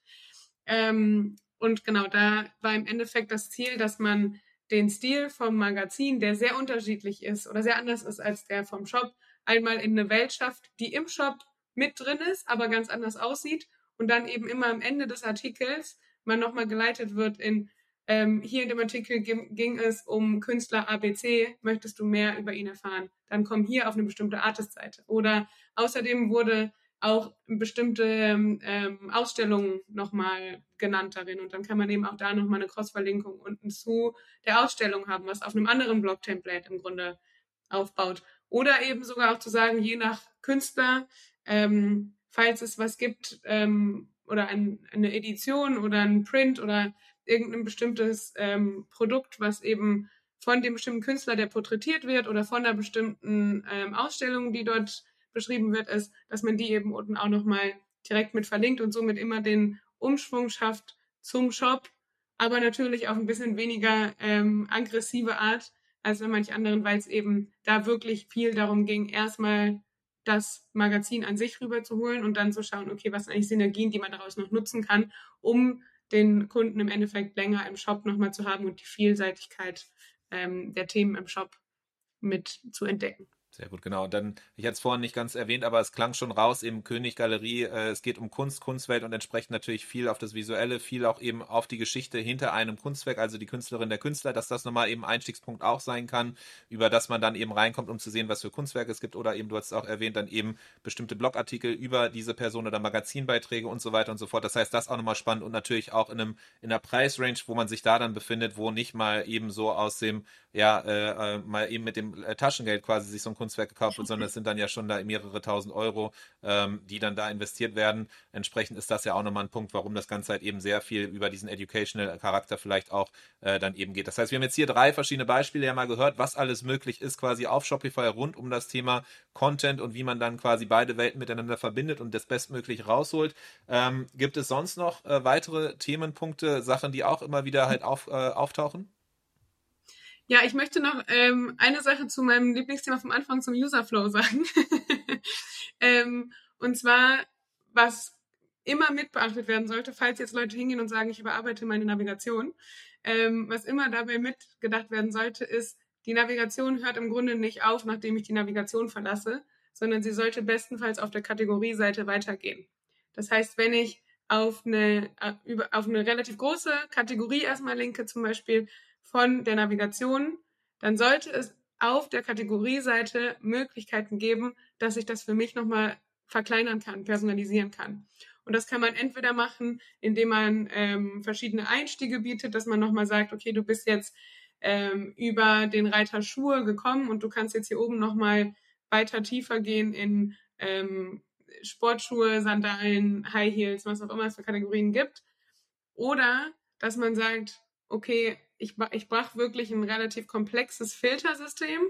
Ähm, und genau, da war im Endeffekt das Ziel, dass man den Stil vom Magazin, der sehr unterschiedlich ist oder sehr anders ist als der vom Shop, einmal in eine Welt schafft, die im Shop mit drin ist, aber ganz anders aussieht und dann eben immer am Ende des Artikels man nochmal geleitet wird in ähm, hier in dem Artikel ging es um Künstler ABC. Möchtest du mehr über ihn erfahren? Dann komm hier auf eine bestimmte Artist-Seite. Oder außerdem wurde auch bestimmte ähm, Ausstellungen nochmal genannt darin. Und dann kann man eben auch da nochmal eine Cross-Verlinkung unten zu der Ausstellung haben, was auf einem anderen Blog-Template im Grunde aufbaut. Oder eben sogar auch zu sagen, je nach Künstler, ähm, falls es was gibt, ähm, oder ein, eine Edition oder ein Print oder irgendein bestimmtes ähm, Produkt, was eben von dem bestimmten Künstler, der porträtiert wird, oder von einer bestimmten ähm, Ausstellung, die dort beschrieben wird, ist, dass man die eben unten auch nochmal direkt mit verlinkt und somit immer den Umschwung schafft zum Shop, aber natürlich auf ein bisschen weniger ähm, aggressive Art als bei manch anderen, weil es eben da wirklich viel darum ging, erstmal das Magazin an sich rüberzuholen und dann zu schauen, okay, was sind eigentlich Synergien, die man daraus noch nutzen kann, um den Kunden im Endeffekt länger im Shop nochmal zu haben und die Vielseitigkeit ähm, der Themen im Shop mit zu entdecken. Sehr gut, genau. Und dann, ich hatte es vorhin nicht ganz erwähnt, aber es klang schon raus, eben König Galerie, äh, es geht um Kunst, Kunstwelt und entsprechend natürlich viel auf das Visuelle, viel auch eben auf die Geschichte hinter einem Kunstwerk, also die Künstlerin der Künstler, dass das nochmal eben Einstiegspunkt auch sein kann, über das man dann eben reinkommt, um zu sehen, was für Kunstwerke es gibt oder eben, du hast es auch erwähnt, dann eben bestimmte Blogartikel über diese Person oder Magazinbeiträge und so weiter und so fort. Das heißt, das auch nochmal spannend und natürlich auch in einem, in einer Preisrange, wo man sich da dann befindet, wo nicht mal eben so aus dem, ja, äh, äh mal eben mit dem äh, Taschengeld quasi sich so ein Kunstwerk gekauft wird, sondern es sind dann ja schon da mehrere tausend Euro, ähm, die dann da investiert werden. Entsprechend ist das ja auch nochmal ein Punkt, warum das Ganze halt eben sehr viel über diesen Educational Charakter vielleicht auch äh, dann eben geht. Das heißt, wir haben jetzt hier drei verschiedene Beispiele ja mal gehört, was alles möglich ist quasi auf Shopify rund um das Thema Content und wie man dann quasi beide Welten miteinander verbindet und das bestmöglich rausholt. Ähm, gibt es sonst noch äh, weitere Themenpunkte, Sachen, die auch immer wieder halt auf, äh, auftauchen? Ja, ich möchte noch ähm, eine Sache zu meinem Lieblingsthema vom Anfang zum Userflow sagen. ähm, und zwar, was immer mit beachtet werden sollte, falls jetzt Leute hingehen und sagen, ich überarbeite meine Navigation, ähm, was immer dabei mitgedacht werden sollte, ist, die Navigation hört im Grunde nicht auf, nachdem ich die Navigation verlasse, sondern sie sollte bestenfalls auf der Kategorieseite weitergehen. Das heißt, wenn ich auf eine, äh, auf eine relativ große Kategorie erstmal linke, zum Beispiel von der Navigation, dann sollte es auf der Kategorieseite Möglichkeiten geben, dass ich das für mich nochmal verkleinern kann, personalisieren kann. Und das kann man entweder machen, indem man ähm, verschiedene Einstiege bietet, dass man nochmal sagt, okay, du bist jetzt ähm, über den Reiter Schuhe gekommen und du kannst jetzt hier oben nochmal weiter tiefer gehen in ähm, Sportschuhe, Sandalen, High Heels, was auch immer es für Kategorien gibt. Oder dass man sagt, okay, ich, ich brauche wirklich ein relativ komplexes Filtersystem,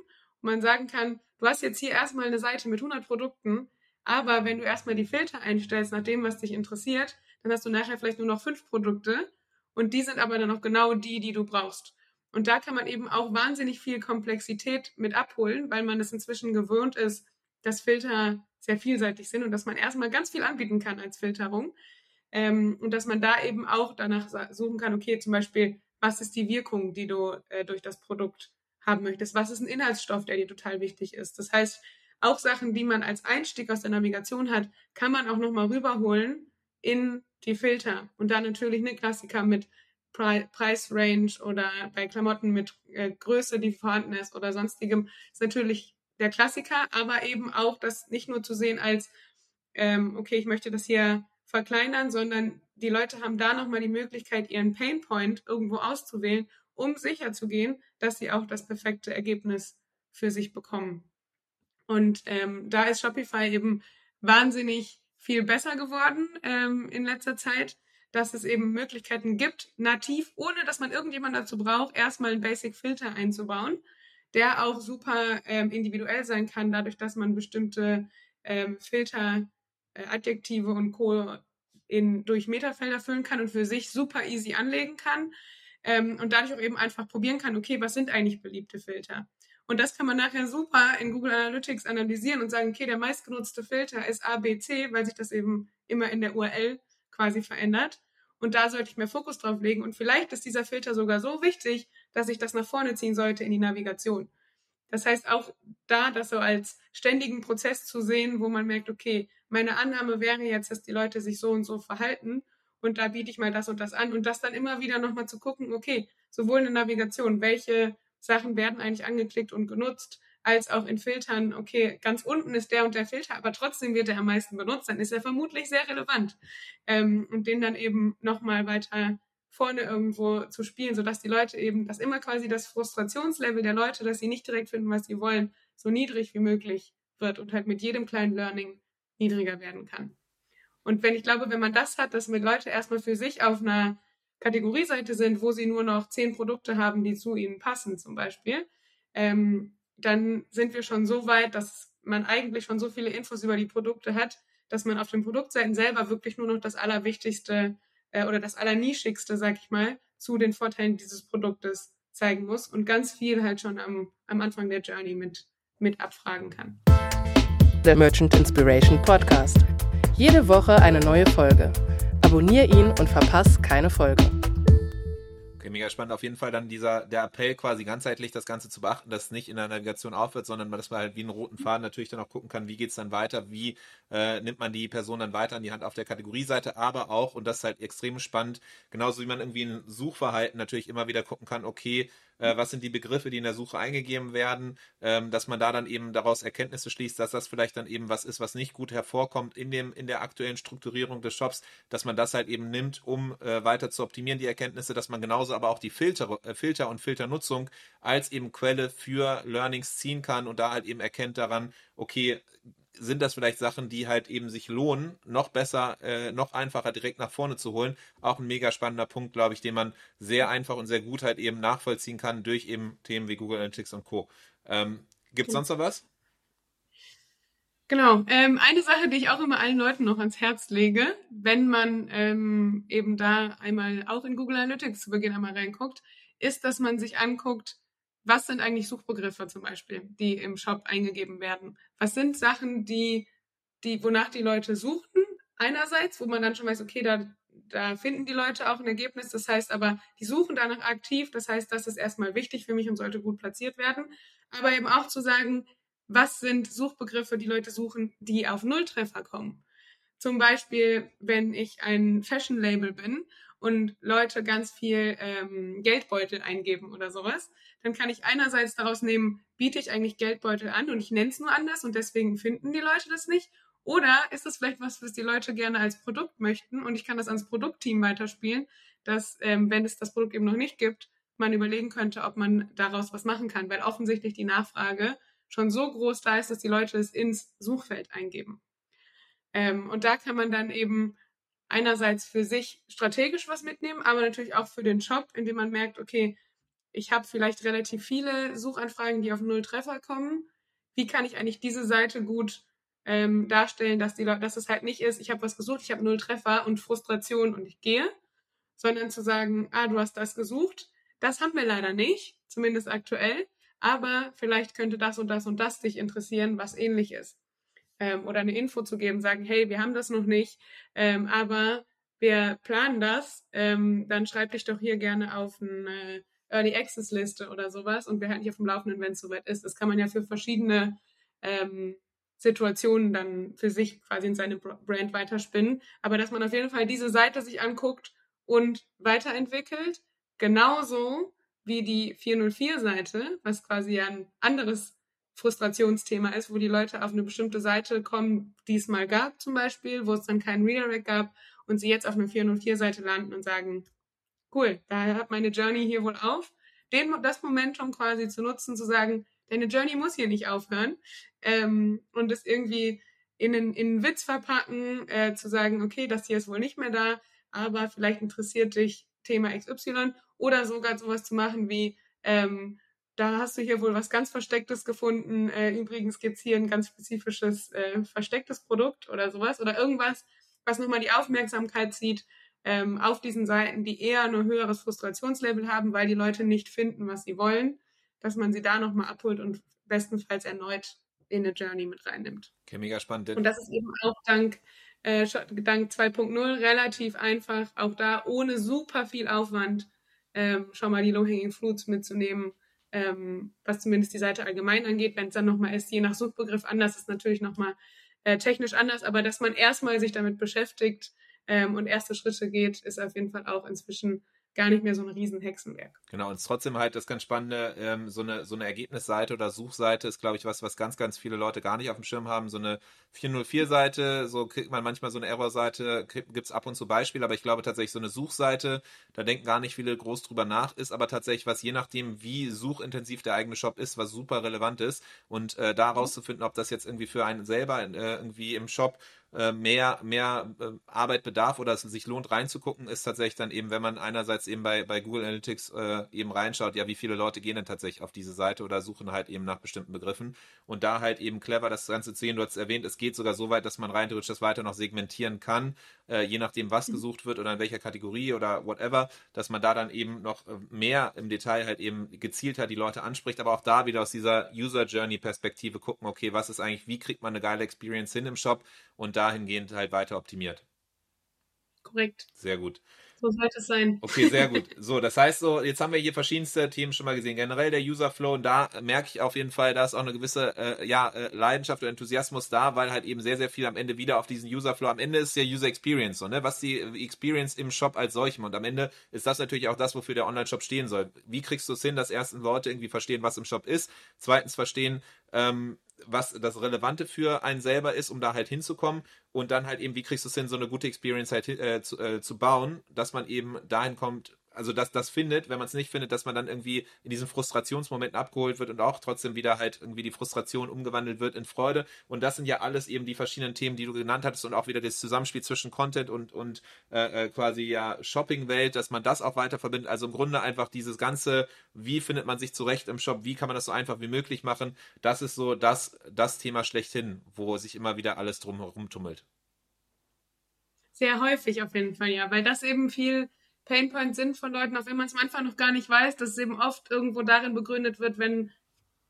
wo man sagen kann, du hast jetzt hier erstmal eine Seite mit 100 Produkten, aber wenn du erstmal die Filter einstellst nach dem, was dich interessiert, dann hast du nachher vielleicht nur noch fünf Produkte und die sind aber dann auch genau die, die du brauchst. Und da kann man eben auch wahnsinnig viel Komplexität mit abholen, weil man es inzwischen gewöhnt ist, dass Filter sehr vielseitig sind und dass man erstmal ganz viel anbieten kann als Filterung. Ähm, und dass man da eben auch danach suchen kann, okay, zum Beispiel, was ist die Wirkung, die du äh, durch das Produkt haben möchtest? Was ist ein Inhaltsstoff, der dir total wichtig ist? Das heißt, auch Sachen, die man als Einstieg aus der Navigation hat, kann man auch nochmal rüberholen in die Filter. Und dann natürlich eine Klassiker mit Pre Preisrange oder bei Klamotten mit äh, Größe, die vorhanden ist oder sonstigem, ist natürlich der Klassiker, aber eben auch das nicht nur zu sehen als ähm, okay, ich möchte das hier verkleinern, sondern die Leute haben da nochmal die Möglichkeit, ihren Painpoint irgendwo auszuwählen, um sicher zu gehen, dass sie auch das perfekte Ergebnis für sich bekommen. Und ähm, da ist Shopify eben wahnsinnig viel besser geworden ähm, in letzter Zeit, dass es eben Möglichkeiten gibt, nativ, ohne dass man irgendjemand dazu braucht, erstmal einen Basic-Filter einzubauen, der auch super ähm, individuell sein kann, dadurch, dass man bestimmte ähm, Filter, äh, Adjektive und Co. In, durch Metafelder füllen kann und für sich super easy anlegen kann. Ähm, und dadurch auch eben einfach probieren kann, okay, was sind eigentlich beliebte Filter? Und das kann man nachher super in Google Analytics analysieren und sagen, okay, der meistgenutzte Filter ist ABC, weil sich das eben immer in der URL quasi verändert. Und da sollte ich mehr Fokus drauf legen. Und vielleicht ist dieser Filter sogar so wichtig, dass ich das nach vorne ziehen sollte in die Navigation. Das heißt, auch da das so als ständigen Prozess zu sehen, wo man merkt, okay, meine Annahme wäre jetzt, dass die Leute sich so und so verhalten und da biete ich mal das und das an und das dann immer wieder nochmal zu gucken, okay, sowohl in der Navigation, welche Sachen werden eigentlich angeklickt und genutzt, als auch in Filtern, okay, ganz unten ist der und der Filter, aber trotzdem wird er am meisten benutzt, dann ist er vermutlich sehr relevant. Ähm, und den dann eben nochmal weiter vorne irgendwo zu spielen, sodass die Leute eben, dass immer quasi das Frustrationslevel der Leute, dass sie nicht direkt finden, was sie wollen, so niedrig wie möglich wird und halt mit jedem kleinen Learning niedriger werden kann. Und wenn ich glaube, wenn man das hat, dass mit Leute erstmal für sich auf einer Kategorieseite sind, wo sie nur noch zehn Produkte haben, die zu ihnen passen, zum Beispiel, ähm, dann sind wir schon so weit, dass man eigentlich schon so viele Infos über die Produkte hat, dass man auf den Produktseiten selber wirklich nur noch das Allerwichtigste äh, oder das Allernischigste, sag ich mal, zu den Vorteilen dieses Produktes zeigen muss und ganz viel halt schon am, am Anfang der Journey mit, mit abfragen kann. Der Merchant Inspiration Podcast. Jede Woche eine neue Folge. Abonnier ihn und verpass keine Folge. Okay, mega spannend. Auf jeden Fall dann dieser, der Appell quasi ganzheitlich das Ganze zu beachten, dass es nicht in der Navigation aufhört, sondern dass man halt wie einen roten Faden natürlich dann auch gucken kann, wie geht es dann weiter, wie äh, nimmt man die Person dann weiter an die Hand auf der Kategorieseite, aber auch, und das ist halt extrem spannend, genauso wie man irgendwie ein Suchverhalten natürlich immer wieder gucken kann, okay, äh, was sind die Begriffe, die in der Suche eingegeben werden, ähm, dass man da dann eben daraus Erkenntnisse schließt, dass das vielleicht dann eben was ist, was nicht gut hervorkommt in dem in der aktuellen Strukturierung des Shops, dass man das halt eben nimmt, um äh, weiter zu optimieren die Erkenntnisse, dass man genauso aber auch die Filter, äh, Filter und Filternutzung als eben Quelle für Learnings ziehen kann und da halt eben erkennt daran, okay, sind das vielleicht Sachen, die halt eben sich lohnen, noch besser, äh, noch einfacher direkt nach vorne zu holen. Auch ein mega spannender Punkt, glaube ich, den man sehr einfach und sehr gut halt eben nachvollziehen kann durch eben Themen wie Google Analytics und Co. Ähm, Gibt es sonst noch was? Genau. Ähm, eine Sache, die ich auch immer allen Leuten noch ans Herz lege, wenn man ähm, eben da einmal auch in Google Analytics zu Beginn einmal reinguckt, ist, dass man sich anguckt, was sind eigentlich Suchbegriffe zum Beispiel, die im Shop eingegeben werden? Was sind Sachen, die, die, wonach die Leute suchten? Einerseits, wo man dann schon weiß, okay, da, da finden die Leute auch ein Ergebnis. Das heißt aber, die suchen danach aktiv. Das heißt, das ist erstmal wichtig für mich und sollte gut platziert werden. Aber eben auch zu sagen, was sind Suchbegriffe, die Leute suchen, die auf Nulltreffer kommen? Zum Beispiel, wenn ich ein Fashion-Label bin und Leute ganz viel ähm, Geldbeutel eingeben oder sowas, dann kann ich einerseits daraus nehmen, biete ich eigentlich Geldbeutel an und ich nenne es nur anders und deswegen finden die Leute das nicht. Oder ist das vielleicht was, was die Leute gerne als Produkt möchten und ich kann das ans Produktteam weiterspielen, dass, ähm, wenn es das Produkt eben noch nicht gibt, man überlegen könnte, ob man daraus was machen kann, weil offensichtlich die Nachfrage schon so groß da ist, dass die Leute es ins Suchfeld eingeben. Ähm, und da kann man dann eben einerseits für sich strategisch was mitnehmen, aber natürlich auch für den Shop, indem man merkt, okay, ich habe vielleicht relativ viele Suchanfragen, die auf null Treffer kommen. Wie kann ich eigentlich diese Seite gut ähm, darstellen, dass die dass es halt nicht ist, ich habe was gesucht, ich habe null Treffer und Frustration und ich gehe, sondern zu sagen, ah, du hast das gesucht, das haben wir leider nicht, zumindest aktuell, aber vielleicht könnte das und das und das dich interessieren, was ähnlich ist ähm, oder eine Info zu geben, sagen, hey, wir haben das noch nicht, ähm, aber wir planen das, ähm, dann schreib dich doch hier gerne auf eine Early Access Liste oder sowas und wir halten dich auf dem Laufenden, wenn es soweit ist. Das kann man ja für verschiedene ähm, Situationen dann für sich quasi in seine Brand weiterspinnen. Aber dass man auf jeden Fall diese Seite sich anguckt und weiterentwickelt, genauso wie die 404-Seite, was quasi ein anderes Frustrationsthema ist, wo die Leute auf eine bestimmte Seite kommen, die es mal gab zum Beispiel, wo es dann keinen Redirect gab und sie jetzt auf einer 404-Seite landen und sagen, cool, da hört meine Journey hier wohl auf. Den, das Momentum quasi zu nutzen, zu sagen, deine Journey muss hier nicht aufhören ähm, und es irgendwie in einen, in einen Witz verpacken, äh, zu sagen, okay, das hier ist wohl nicht mehr da, aber vielleicht interessiert dich Thema XY oder sogar sowas zu machen wie, ähm, da hast du hier wohl was ganz Verstecktes gefunden. Äh, übrigens gibt's hier ein ganz spezifisches äh, verstecktes Produkt oder sowas oder irgendwas, was nochmal die Aufmerksamkeit zieht ähm, auf diesen Seiten, die eher ein höheres Frustrationslevel haben, weil die Leute nicht finden, was sie wollen, dass man sie da nochmal abholt und bestenfalls erneut in eine Journey mit reinnimmt. Okay, mega spannend. Und das ist eben auch dank, äh, dank 2.0 relativ einfach, auch da ohne super viel Aufwand ähm, schon mal die Low-Hanging Fruits mitzunehmen, ähm, was zumindest die Seite allgemein angeht. Wenn es dann nochmal ist, je nach Suchbegriff anders, ist natürlich nochmal äh, technisch anders, aber dass man erstmal sich damit beschäftigt ähm, und erste Schritte geht, ist auf jeden Fall auch inzwischen gar nicht mehr so ein Riesenhexenwerk. Genau, und trotzdem halt das ganz Spannende, ähm, so, eine, so eine Ergebnisseite oder Suchseite ist, glaube ich, was, was ganz, ganz viele Leute gar nicht auf dem Schirm haben. So eine 404-Seite, so kriegt man manchmal so eine Error-Seite, gibt es ab und zu Beispiele, aber ich glaube tatsächlich so eine Suchseite, da denken gar nicht viele groß drüber nach, ist aber tatsächlich was, je nachdem, wie suchintensiv der eigene Shop ist, was super relevant ist und äh, da rauszufinden, ob das jetzt irgendwie für einen selber äh, irgendwie im Shop äh, mehr, mehr äh, Arbeit bedarf oder es sich lohnt reinzugucken, ist tatsächlich dann eben, wenn man einerseits eben bei, bei Google Analytics äh, eben reinschaut, ja, wie viele Leute gehen denn tatsächlich auf diese Seite oder suchen halt eben nach bestimmten Begriffen. Und da halt eben clever das Ganze zu sehen, du hast erwähnt, es geht sogar so weit, dass man rein theoretisch das weiter noch segmentieren kann, äh, je nachdem, was mhm. gesucht wird oder in welcher Kategorie oder whatever, dass man da dann eben noch mehr im Detail halt eben gezielter die Leute anspricht, aber auch da wieder aus dieser User Journey Perspektive gucken, okay, was ist eigentlich, wie kriegt man eine geile Experience hin im Shop? Und dahingehend halt weiter optimiert. Korrekt. Sehr gut. So sollte es sein. Okay, sehr gut. So, das heißt so, jetzt haben wir hier verschiedenste Themen schon mal gesehen. Generell der User Flow, und da merke ich auf jeden Fall, da ist auch eine gewisse äh, ja, äh, Leidenschaft und Enthusiasmus da, weil halt eben sehr, sehr viel am Ende wieder auf diesen User Flow, am Ende ist ja User Experience, so, ne? Was die Experience im Shop als solchem. Und am Ende ist das natürlich auch das, wofür der Online-Shop stehen soll. Wie kriegst du es hin, dass erstens Leute irgendwie verstehen, was im Shop ist, zweitens verstehen, ähm, was das Relevante für einen selber ist, um da halt hinzukommen und dann halt eben, wie kriegst du es hin, so eine gute Experience halt äh, zu, äh, zu bauen, dass man eben dahin kommt, also dass das findet, wenn man es nicht findet, dass man dann irgendwie in diesen Frustrationsmomenten abgeholt wird und auch trotzdem wieder halt irgendwie die Frustration umgewandelt wird in Freude. Und das sind ja alles eben die verschiedenen Themen, die du genannt hattest und auch wieder das Zusammenspiel zwischen Content und, und äh, äh quasi ja Shopping-Welt, dass man das auch weiter verbindet. Also im Grunde einfach dieses ganze, wie findet man sich zurecht im Shop, wie kann man das so einfach wie möglich machen, das ist so das, das Thema schlechthin, wo sich immer wieder alles drum herum tummelt. Sehr häufig auf jeden Fall, ja, weil das eben viel Painpoints sind von Leuten, auch wenn man es am Anfang noch gar nicht weiß, dass es eben oft irgendwo darin begründet wird, wenn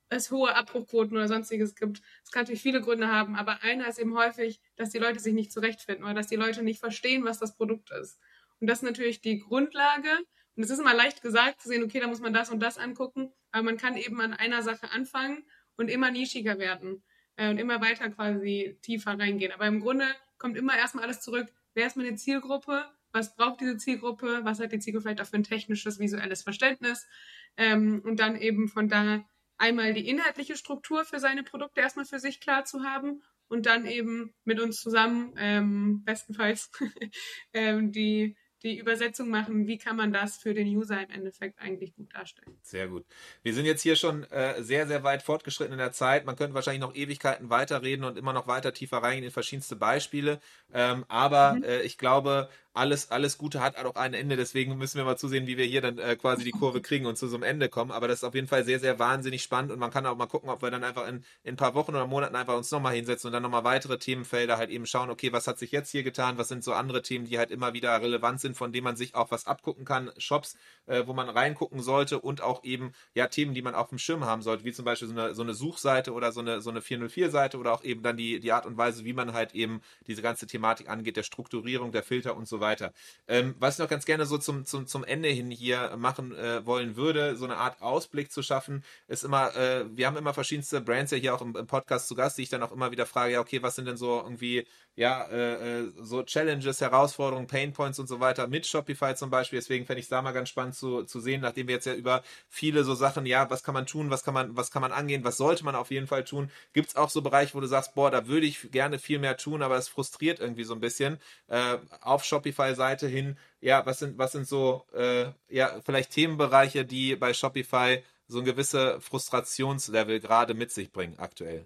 es hohe Abbruchquoten oder sonstiges gibt. Es kann natürlich viele Gründe haben, aber einer ist eben häufig, dass die Leute sich nicht zurechtfinden oder dass die Leute nicht verstehen, was das Produkt ist. Und das ist natürlich die Grundlage. Und es ist immer leicht gesagt zu sehen, okay, da muss man das und das angucken, aber man kann eben an einer Sache anfangen und immer nischiger werden äh, und immer weiter quasi tiefer reingehen. Aber im Grunde kommt immer erstmal alles zurück. Wer ist meine Zielgruppe? Was braucht diese Zielgruppe, was hat die Zielgruppe vielleicht auch für ein technisches, visuelles Verständnis ähm, und dann eben von da einmal die inhaltliche Struktur für seine Produkte erstmal für sich klar zu haben und dann eben mit uns zusammen ähm, bestenfalls ähm, die die Übersetzung machen, wie kann man das für den User im Endeffekt eigentlich gut darstellen. Sehr gut. Wir sind jetzt hier schon äh, sehr, sehr weit fortgeschritten in der Zeit. Man könnte wahrscheinlich noch Ewigkeiten weiterreden und immer noch weiter tiefer reingehen in verschiedenste Beispiele. Ähm, aber mhm. äh, ich glaube, alles, alles Gute hat auch ein Ende, deswegen müssen wir mal zusehen, wie wir hier dann äh, quasi die Kurve kriegen und zu so einem Ende kommen. Aber das ist auf jeden Fall sehr, sehr wahnsinnig spannend und man kann auch mal gucken, ob wir dann einfach in, in ein paar Wochen oder Monaten einfach uns nochmal hinsetzen und dann nochmal weitere Themenfelder halt eben schauen, okay, was hat sich jetzt hier getan, was sind so andere Themen, die halt immer wieder relevant sind, von denen man sich auch was abgucken kann, Shops, äh, wo man reingucken sollte und auch eben, ja, Themen, die man auf dem Schirm haben sollte, wie zum Beispiel so eine, so eine Suchseite oder so eine, so eine 404-Seite oder auch eben dann die, die Art und Weise, wie man halt eben diese ganze Thematik angeht, der Strukturierung, der Filter und so weiter weiter. Ähm, was ich noch ganz gerne so zum, zum, zum Ende hin hier machen äh, wollen würde, so eine Art Ausblick zu schaffen, ist immer, äh, wir haben immer verschiedenste Brands ja hier auch im, im, Podcast zu Gast, die ich dann auch immer wieder frage, ja, okay, was sind denn so irgendwie, ja, äh, äh so Challenges, Herausforderungen, Painpoints und so weiter mit Shopify zum Beispiel. Deswegen fände ich es da mal ganz spannend zu, zu sehen, nachdem wir jetzt ja über viele so Sachen, ja, was kann man tun, was kann man, was kann man angehen, was sollte man auf jeden Fall tun. Gibt es auch so Bereiche, wo du sagst, boah, da würde ich gerne viel mehr tun, aber es frustriert irgendwie so ein bisschen. Äh, auf Shopify-Seite hin, ja, was sind, was sind so, äh, ja, vielleicht Themenbereiche, die bei Shopify so ein gewisse Frustrationslevel gerade mit sich bringen aktuell?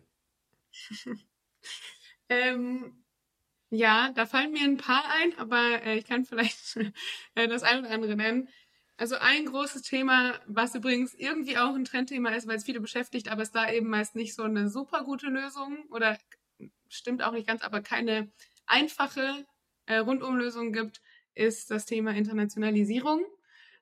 ähm, ja, da fallen mir ein paar ein, aber äh, ich kann vielleicht äh, das eine oder andere nennen. Also ein großes Thema, was übrigens irgendwie auch ein Trendthema ist, weil es viele beschäftigt, aber es da eben meist nicht so eine super gute Lösung oder stimmt auch nicht ganz, aber keine einfache äh, Rundumlösung gibt, ist das Thema Internationalisierung.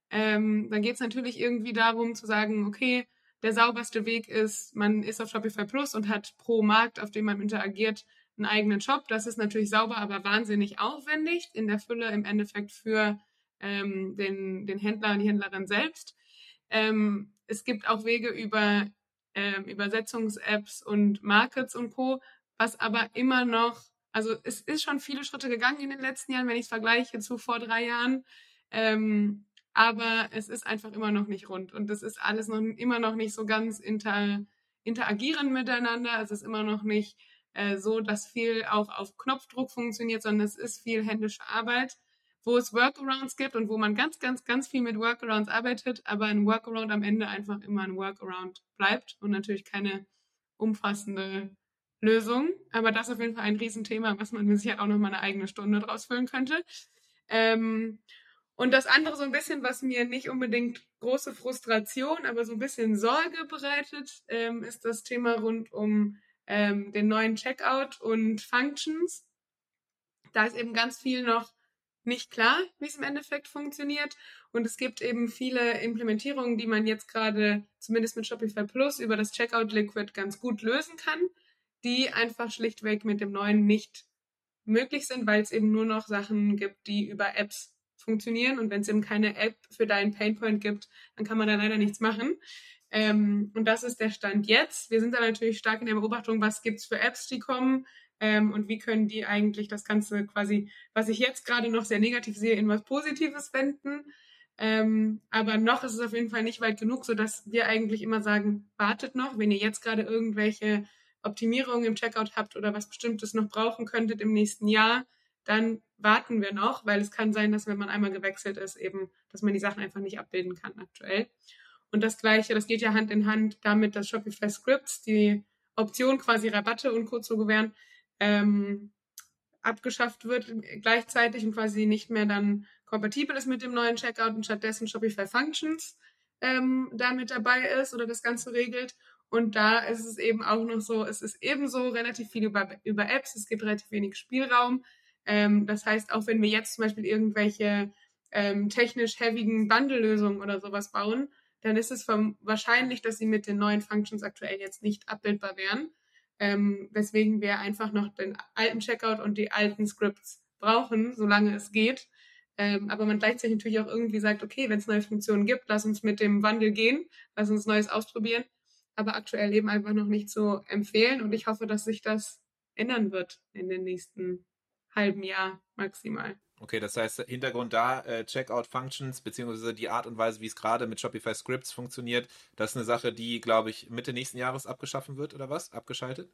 Ähm, dann geht es natürlich irgendwie darum zu sagen, okay, der sauberste Weg ist, man ist auf Shopify Plus und hat pro Markt, auf dem man interagiert, einen eigenen Shop. Das ist natürlich sauber, aber wahnsinnig aufwendig in der Fülle im Endeffekt für ähm, den, den Händler und die Händlerin selbst. Ähm, es gibt auch Wege über ähm, Übersetzungs-Apps und Markets und Co., was aber immer noch, also es ist schon viele Schritte gegangen in den letzten Jahren, wenn ich es vergleiche zu vor drei Jahren. Ähm, aber es ist einfach immer noch nicht rund und es ist alles noch immer noch nicht so ganz inter, interagieren miteinander. Es ist immer noch nicht äh, so, dass viel auch auf Knopfdruck funktioniert, sondern es ist viel händische Arbeit, wo es Workarounds gibt und wo man ganz, ganz, ganz viel mit Workarounds arbeitet, aber ein Workaround am Ende einfach immer ein Workaround bleibt und natürlich keine umfassende Lösung. Aber das ist auf jeden Fall ein Riesenthema, was man mit Sicherheit auch noch mal eine eigene Stunde draus füllen könnte. Ähm, und das andere so ein bisschen, was mir nicht unbedingt große Frustration, aber so ein bisschen Sorge bereitet, ähm, ist das Thema rund um ähm, den neuen Checkout und Functions. Da ist eben ganz viel noch nicht klar, wie es im Endeffekt funktioniert. Und es gibt eben viele Implementierungen, die man jetzt gerade zumindest mit Shopify Plus über das Checkout Liquid ganz gut lösen kann, die einfach schlichtweg mit dem neuen nicht möglich sind, weil es eben nur noch Sachen gibt, die über Apps funktionieren. Und wenn es eben keine App für deinen Painpoint gibt, dann kann man da leider nichts machen. Ähm, und das ist der Stand jetzt. Wir sind da natürlich stark in der Beobachtung, was gibt es für Apps, die kommen ähm, und wie können die eigentlich das Ganze quasi, was ich jetzt gerade noch sehr negativ sehe, in was Positives wenden. Ähm, aber noch ist es auf jeden Fall nicht weit genug, sodass wir eigentlich immer sagen, wartet noch, wenn ihr jetzt gerade irgendwelche Optimierungen im Checkout habt oder was Bestimmtes noch brauchen könntet im nächsten Jahr, dann warten wir noch, weil es kann sein, dass wenn man einmal gewechselt ist, eben, dass man die Sachen einfach nicht abbilden kann aktuell. Und das Gleiche, das geht ja Hand in Hand damit, dass Shopify Scripts die Option quasi Rabatte und Co. zu gewähren, ähm, abgeschafft wird gleichzeitig und quasi nicht mehr dann kompatibel ist mit dem neuen Checkout und stattdessen Shopify Functions ähm, da mit dabei ist oder das Ganze regelt. Und da ist es eben auch noch so, es ist ebenso relativ viel über, über Apps, es gibt relativ wenig Spielraum. Ähm, das heißt, auch wenn wir jetzt zum Beispiel irgendwelche ähm, technisch heavigen Bundle-Lösungen oder sowas bauen, dann ist es wahrscheinlich, dass sie mit den neuen Functions aktuell jetzt nicht abbildbar wären. Ähm, weswegen wir einfach noch den alten Checkout und die alten Scripts brauchen, solange es geht. Ähm, aber man gleichzeitig natürlich auch irgendwie sagt, okay, wenn es neue Funktionen gibt, lass uns mit dem Wandel gehen, lass uns Neues ausprobieren. Aber aktuell eben einfach noch nicht so empfehlen. Und ich hoffe, dass sich das ändern wird in den nächsten halben Jahr maximal. Okay, das heißt, Hintergrund da, äh, Checkout Functions, beziehungsweise die Art und Weise, wie es gerade mit Shopify Scripts funktioniert, das ist eine Sache, die, glaube ich, Mitte nächsten Jahres abgeschaffen wird, oder was? Abgeschaltet?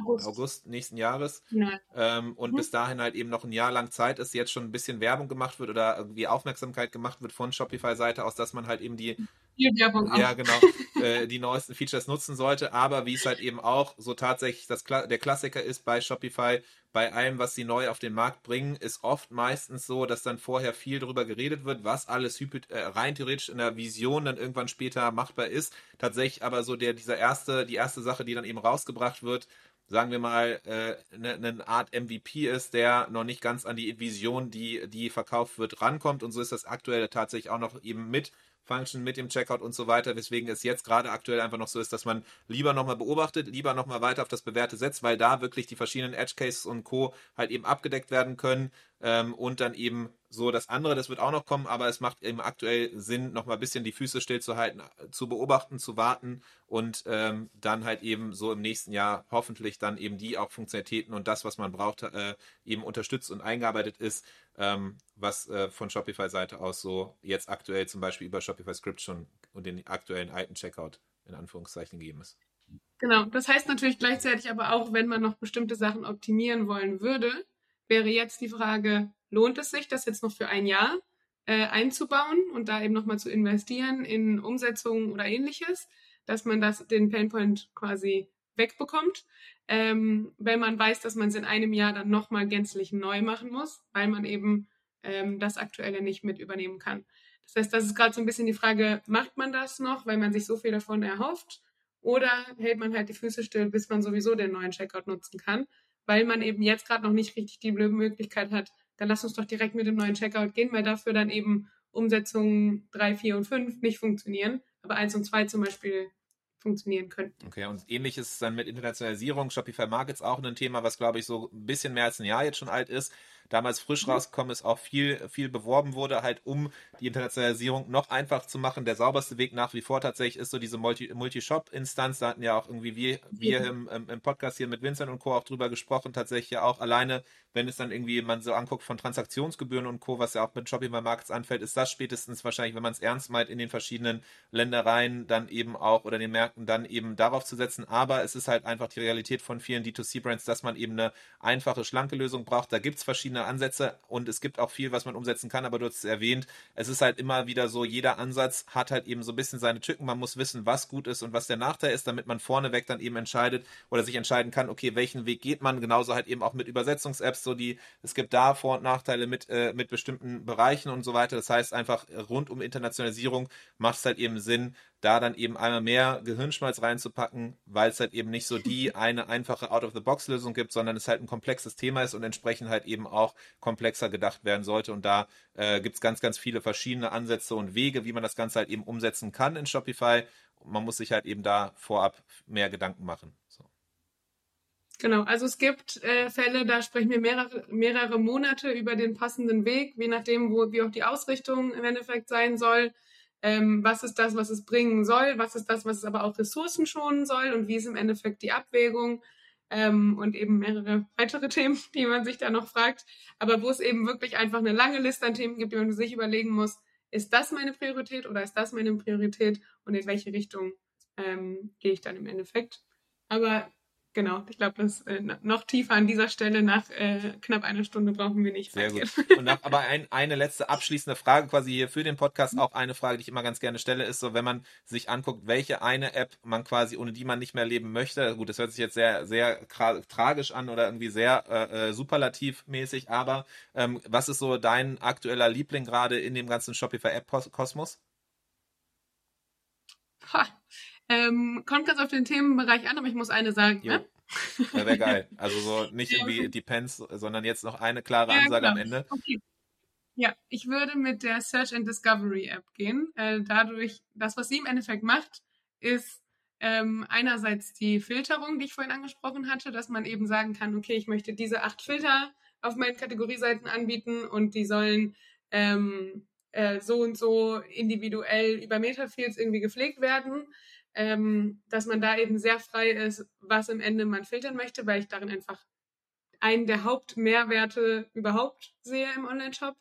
August, August nächsten Jahres. Ja. Ähm, und mhm. bis dahin halt eben noch ein Jahr lang Zeit ist, jetzt schon ein bisschen Werbung gemacht wird oder irgendwie Aufmerksamkeit gemacht wird von Shopify-Seite aus, dass man halt eben die Werbung auch. Ja, genau. äh, die neuesten Features nutzen sollte. Aber wie es halt eben auch so tatsächlich das, der Klassiker ist bei Shopify, bei allem, was sie neu auf den Markt bringen, ist oft meistens so, dass dann vorher viel darüber geredet wird, was alles äh, rein theoretisch in der Vision dann irgendwann später machbar ist. Tatsächlich aber so der, dieser erste, die erste Sache, die dann eben rausgebracht wird, sagen wir mal, äh, eine, eine Art MVP ist, der noch nicht ganz an die Vision, die, die verkauft wird, rankommt. Und so ist das aktuell tatsächlich auch noch eben mit Function, mit dem Checkout und so weiter, weswegen es jetzt gerade aktuell einfach noch so ist, dass man lieber nochmal beobachtet, lieber nochmal weiter auf das Bewährte setzt, weil da wirklich die verschiedenen Edge Cases und Co. halt eben abgedeckt werden können Ähm, und dann eben so das andere, das wird auch noch kommen, aber es macht eben aktuell Sinn, noch mal ein bisschen die Füße stillzuhalten, zu beobachten, zu warten und ähm, dann halt eben so im nächsten Jahr hoffentlich dann eben die auch Funktionalitäten und das, was man braucht, äh, eben unterstützt und eingearbeitet ist, ähm, was äh, von Shopify-Seite aus so jetzt aktuell zum Beispiel über Shopify Script schon und den aktuellen alten Checkout in Anführungszeichen gegeben ist. Genau, das heißt natürlich gleichzeitig aber auch, wenn man noch bestimmte Sachen optimieren wollen würde, wäre jetzt die Frage, lohnt es sich, das jetzt noch für ein Jahr äh, einzubauen und da eben nochmal zu investieren in Umsetzungen oder ähnliches, dass man das, den Painpoint quasi wegbekommt, ähm, wenn man weiß, dass man es in einem Jahr dann nochmal gänzlich neu machen muss, weil man eben ähm, das Aktuelle nicht mit übernehmen kann. Das heißt, das ist gerade so ein bisschen die Frage, macht man das noch, weil man sich so viel davon erhofft? Oder hält man halt die Füße still, bis man sowieso den neuen Checkout nutzen kann, weil man eben jetzt gerade noch nicht richtig die Möglichkeit hat, dann lass uns doch direkt mit dem neuen Checkout gehen, weil dafür dann eben Umsetzungen 3, 4 und 5 nicht funktionieren, aber 1 und 2 zum Beispiel funktionieren könnten. Okay, und ähnlich ist es dann mit Internationalisierung. Shopify Markets auch ein Thema, was glaube ich so ein bisschen mehr als ein Jahr jetzt schon alt ist damals frisch mhm. rausgekommen ist, auch viel, viel beworben wurde, halt um die Internationalisierung noch einfach zu machen. Der sauberste Weg nach wie vor tatsächlich ist so diese Multi-Shop-Instanz. da hatten ja auch irgendwie wir, wir im, im, Podcast hier mit Vincent und Co. auch drüber gesprochen, tatsächlich ja auch alleine, wenn es dann irgendwie man so anguckt von Transaktionsgebühren und Co., was ja auch mit Shopify Markets anfällt, ist das spätestens wahrscheinlich, wenn man es ernst meint, in den verschiedenen Ländereien dann eben auch oder den Märkten dann eben darauf zu setzen. Aber es ist halt einfach die Realität von vielen D2C-Brands, dass man eben eine einfache, schlanke Lösung braucht. Da gibt es verschiedene verschiedene Ansätze und es gibt auch viel, was man umsetzen kann, aber du hast es erwähnt, es ist halt immer wieder so, jeder Ansatz hat halt eben so ein bisschen seine Tücken. Man muss wissen, was gut ist und was der Nachteil ist, damit man vorneweg dann eben entscheidet oder sich entscheiden kann, okay, welchen Weg geht man. Genauso halt eben auch mit Übersetzungs-Apps, so die, es gibt da Vor- und Nachteile mit, äh, mit bestimmten Bereichen und so weiter. Das heißt einfach, rund um Internationalisierung macht es halt eben Sinn, da dann eben einmal mehr Gehirnschmalz reinzupacken, weil es halt eben nicht so die eine einfache Out-of-the-Box-Lösung gibt, sondern es halt ein komplexes Thema ist und entsprechend halt eben auch komplexer gedacht werden sollte. Und da äh, gibt es ganz, ganz viele verschiedene Ansätze und Wege, wie man das Ganze halt eben umsetzen kann in Shopify. Man muss sich halt eben da vorab mehr Gedanken machen. So. Genau, also es gibt äh, Fälle, da sprechen wir mehrere, mehrere Monate über den passenden Weg, je nachdem, wo, wie auch die Ausrichtung im Endeffekt sein soll ähm, was ist das, was es bringen soll, was ist das, was es aber auch Ressourcen schonen soll? Und wie ist im Endeffekt die Abwägung? Ähm, und eben mehrere weitere Themen, die man sich da noch fragt, aber wo es eben wirklich einfach eine lange Liste an Themen gibt, die man sich überlegen muss, ist das meine Priorität oder ist das meine Priorität? Und in welche Richtung ähm, gehe ich dann im Endeffekt. Aber Genau, ich glaube, das äh, noch tiefer an dieser Stelle nach äh, knapp einer Stunde brauchen wir nicht. Sehr gut. Und nach, aber ein, eine letzte abschließende Frage quasi hier für den Podcast, auch eine Frage, die ich immer ganz gerne stelle, ist so, wenn man sich anguckt, welche eine App man quasi, ohne die man nicht mehr leben möchte. Gut, das hört sich jetzt sehr, sehr tragisch an oder irgendwie sehr äh, äh superlativmäßig, aber ähm, was ist so dein aktueller Liebling gerade in dem ganzen Shopify App-Kosmos? Ha. Ähm, kommt ganz auf den Themenbereich an, aber ich muss eine sagen. Jo. Ne? Ja, wäre geil. Also so nicht irgendwie Depends, sondern jetzt noch eine klare Ansage ja, am Ende. Okay. Ja, ich würde mit der Search and Discovery App gehen. Äh, dadurch, das, was sie im Endeffekt macht, ist ähm, einerseits die Filterung, die ich vorhin angesprochen hatte, dass man eben sagen kann, okay, ich möchte diese acht Filter auf meinen Kategorieseiten anbieten und die sollen ähm, äh, so und so individuell über Metafields irgendwie gepflegt werden ähm, dass man da eben sehr frei ist, was im Ende man filtern möchte, weil ich darin einfach einen der Hauptmehrwerte überhaupt sehe im Online-Shop.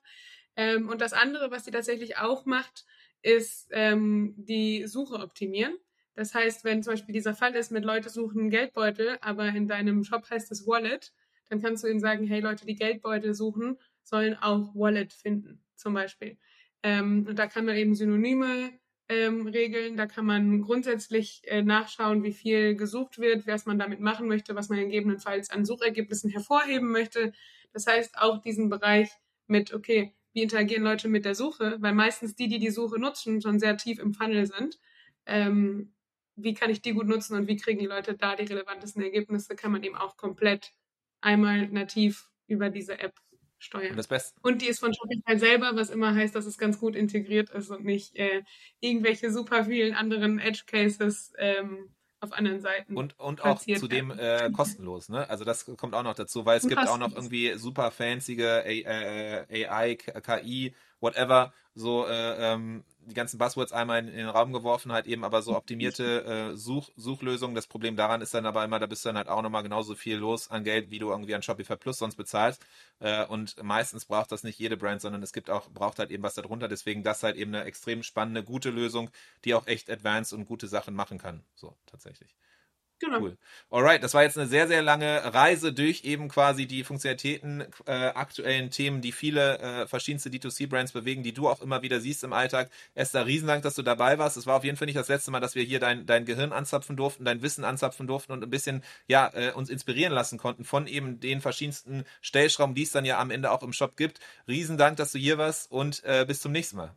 Ähm, und das andere, was sie tatsächlich auch macht, ist ähm, die Suche optimieren. Das heißt, wenn zum Beispiel dieser Fall ist, mit Leute suchen Geldbeutel, aber in deinem Shop heißt es Wallet, dann kannst du ihnen sagen, hey Leute, die Geldbeutel suchen, sollen auch Wallet finden, zum Beispiel. Ähm, und da kann man eben Synonyme ähm, Regeln. Da kann man grundsätzlich äh, nachschauen, wie viel gesucht wird, was man damit machen möchte, was man gegebenenfalls an Suchergebnissen hervorheben möchte. Das heißt, auch diesen Bereich mit, okay, wie interagieren Leute mit der Suche, weil meistens die, die die Suche nutzen, schon sehr tief im Funnel sind. Ähm, wie kann ich die gut nutzen und wie kriegen die Leute da die relevantesten Ergebnisse, kann man eben auch komplett einmal nativ über diese App steuern. Und, das Beste. und die ist von Shopify selber, was immer heißt, dass es ganz gut integriert ist und nicht äh, irgendwelche super vielen anderen Edge Cases ähm, auf anderen Seiten. Und, und auch zudem äh, kostenlos, ne? Also das kommt auch noch dazu, weil es gibt auch noch irgendwie super fancy AI, KI, whatever, so äh, ähm, die ganzen Buzzwords einmal in, in, den Raum geworfen, halt eben aber so optimierte äh, Such, Suchlösungen. Das Problem daran ist dann aber immer, da bist du dann halt auch nochmal genauso viel los an Geld, wie du irgendwie an Shopify Plus sonst bezahlst. Äh, und meistens braucht das nicht jede Brand, sondern es gibt auch, braucht halt eben was darunter. Deswegen das halt eben eine extrem spannende, gute Lösung, die auch echt advanced und gute Sachen machen kann. So, tatsächlich. Genau. Cool. Alright, das war jetzt eine sehr, sehr lange Reise durch eben quasi die Funktionalitäten, äh, aktuellen Themen, die viele äh, verschiedenste D2C-Brands bewegen, die du auch immer wieder siehst im Alltag. Esther, Riesendank, dass du dabei warst. Es war auf jeden Fall nicht das letzte Mal, dass wir hier dein, dein Gehirn anzapfen durften, dein Wissen anzapfen durften und ein bisschen, ja, äh, uns inspirieren lassen konnten von eben den verschiedensten Stellschrauben, die es dann ja am Ende auch im Shop gibt. Riesendank, dass du hier warst und äh, bis zum nächsten Mal.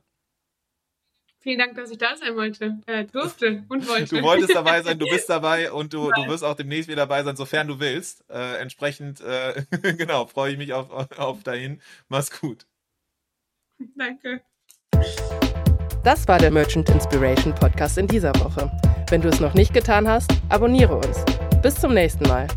Vielen Dank, dass ich da sein wollte, äh, durfte und wollte. Du wolltest dabei sein, du bist dabei und du, du wirst auch demnächst wieder dabei sein, sofern du willst. Äh, entsprechend, äh, genau, freue ich mich auf, auf dahin. Mach's gut. Danke. Das war der Merchant Inspiration Podcast in dieser Woche. Wenn du es noch nicht getan hast, abonniere uns. Bis zum nächsten Mal.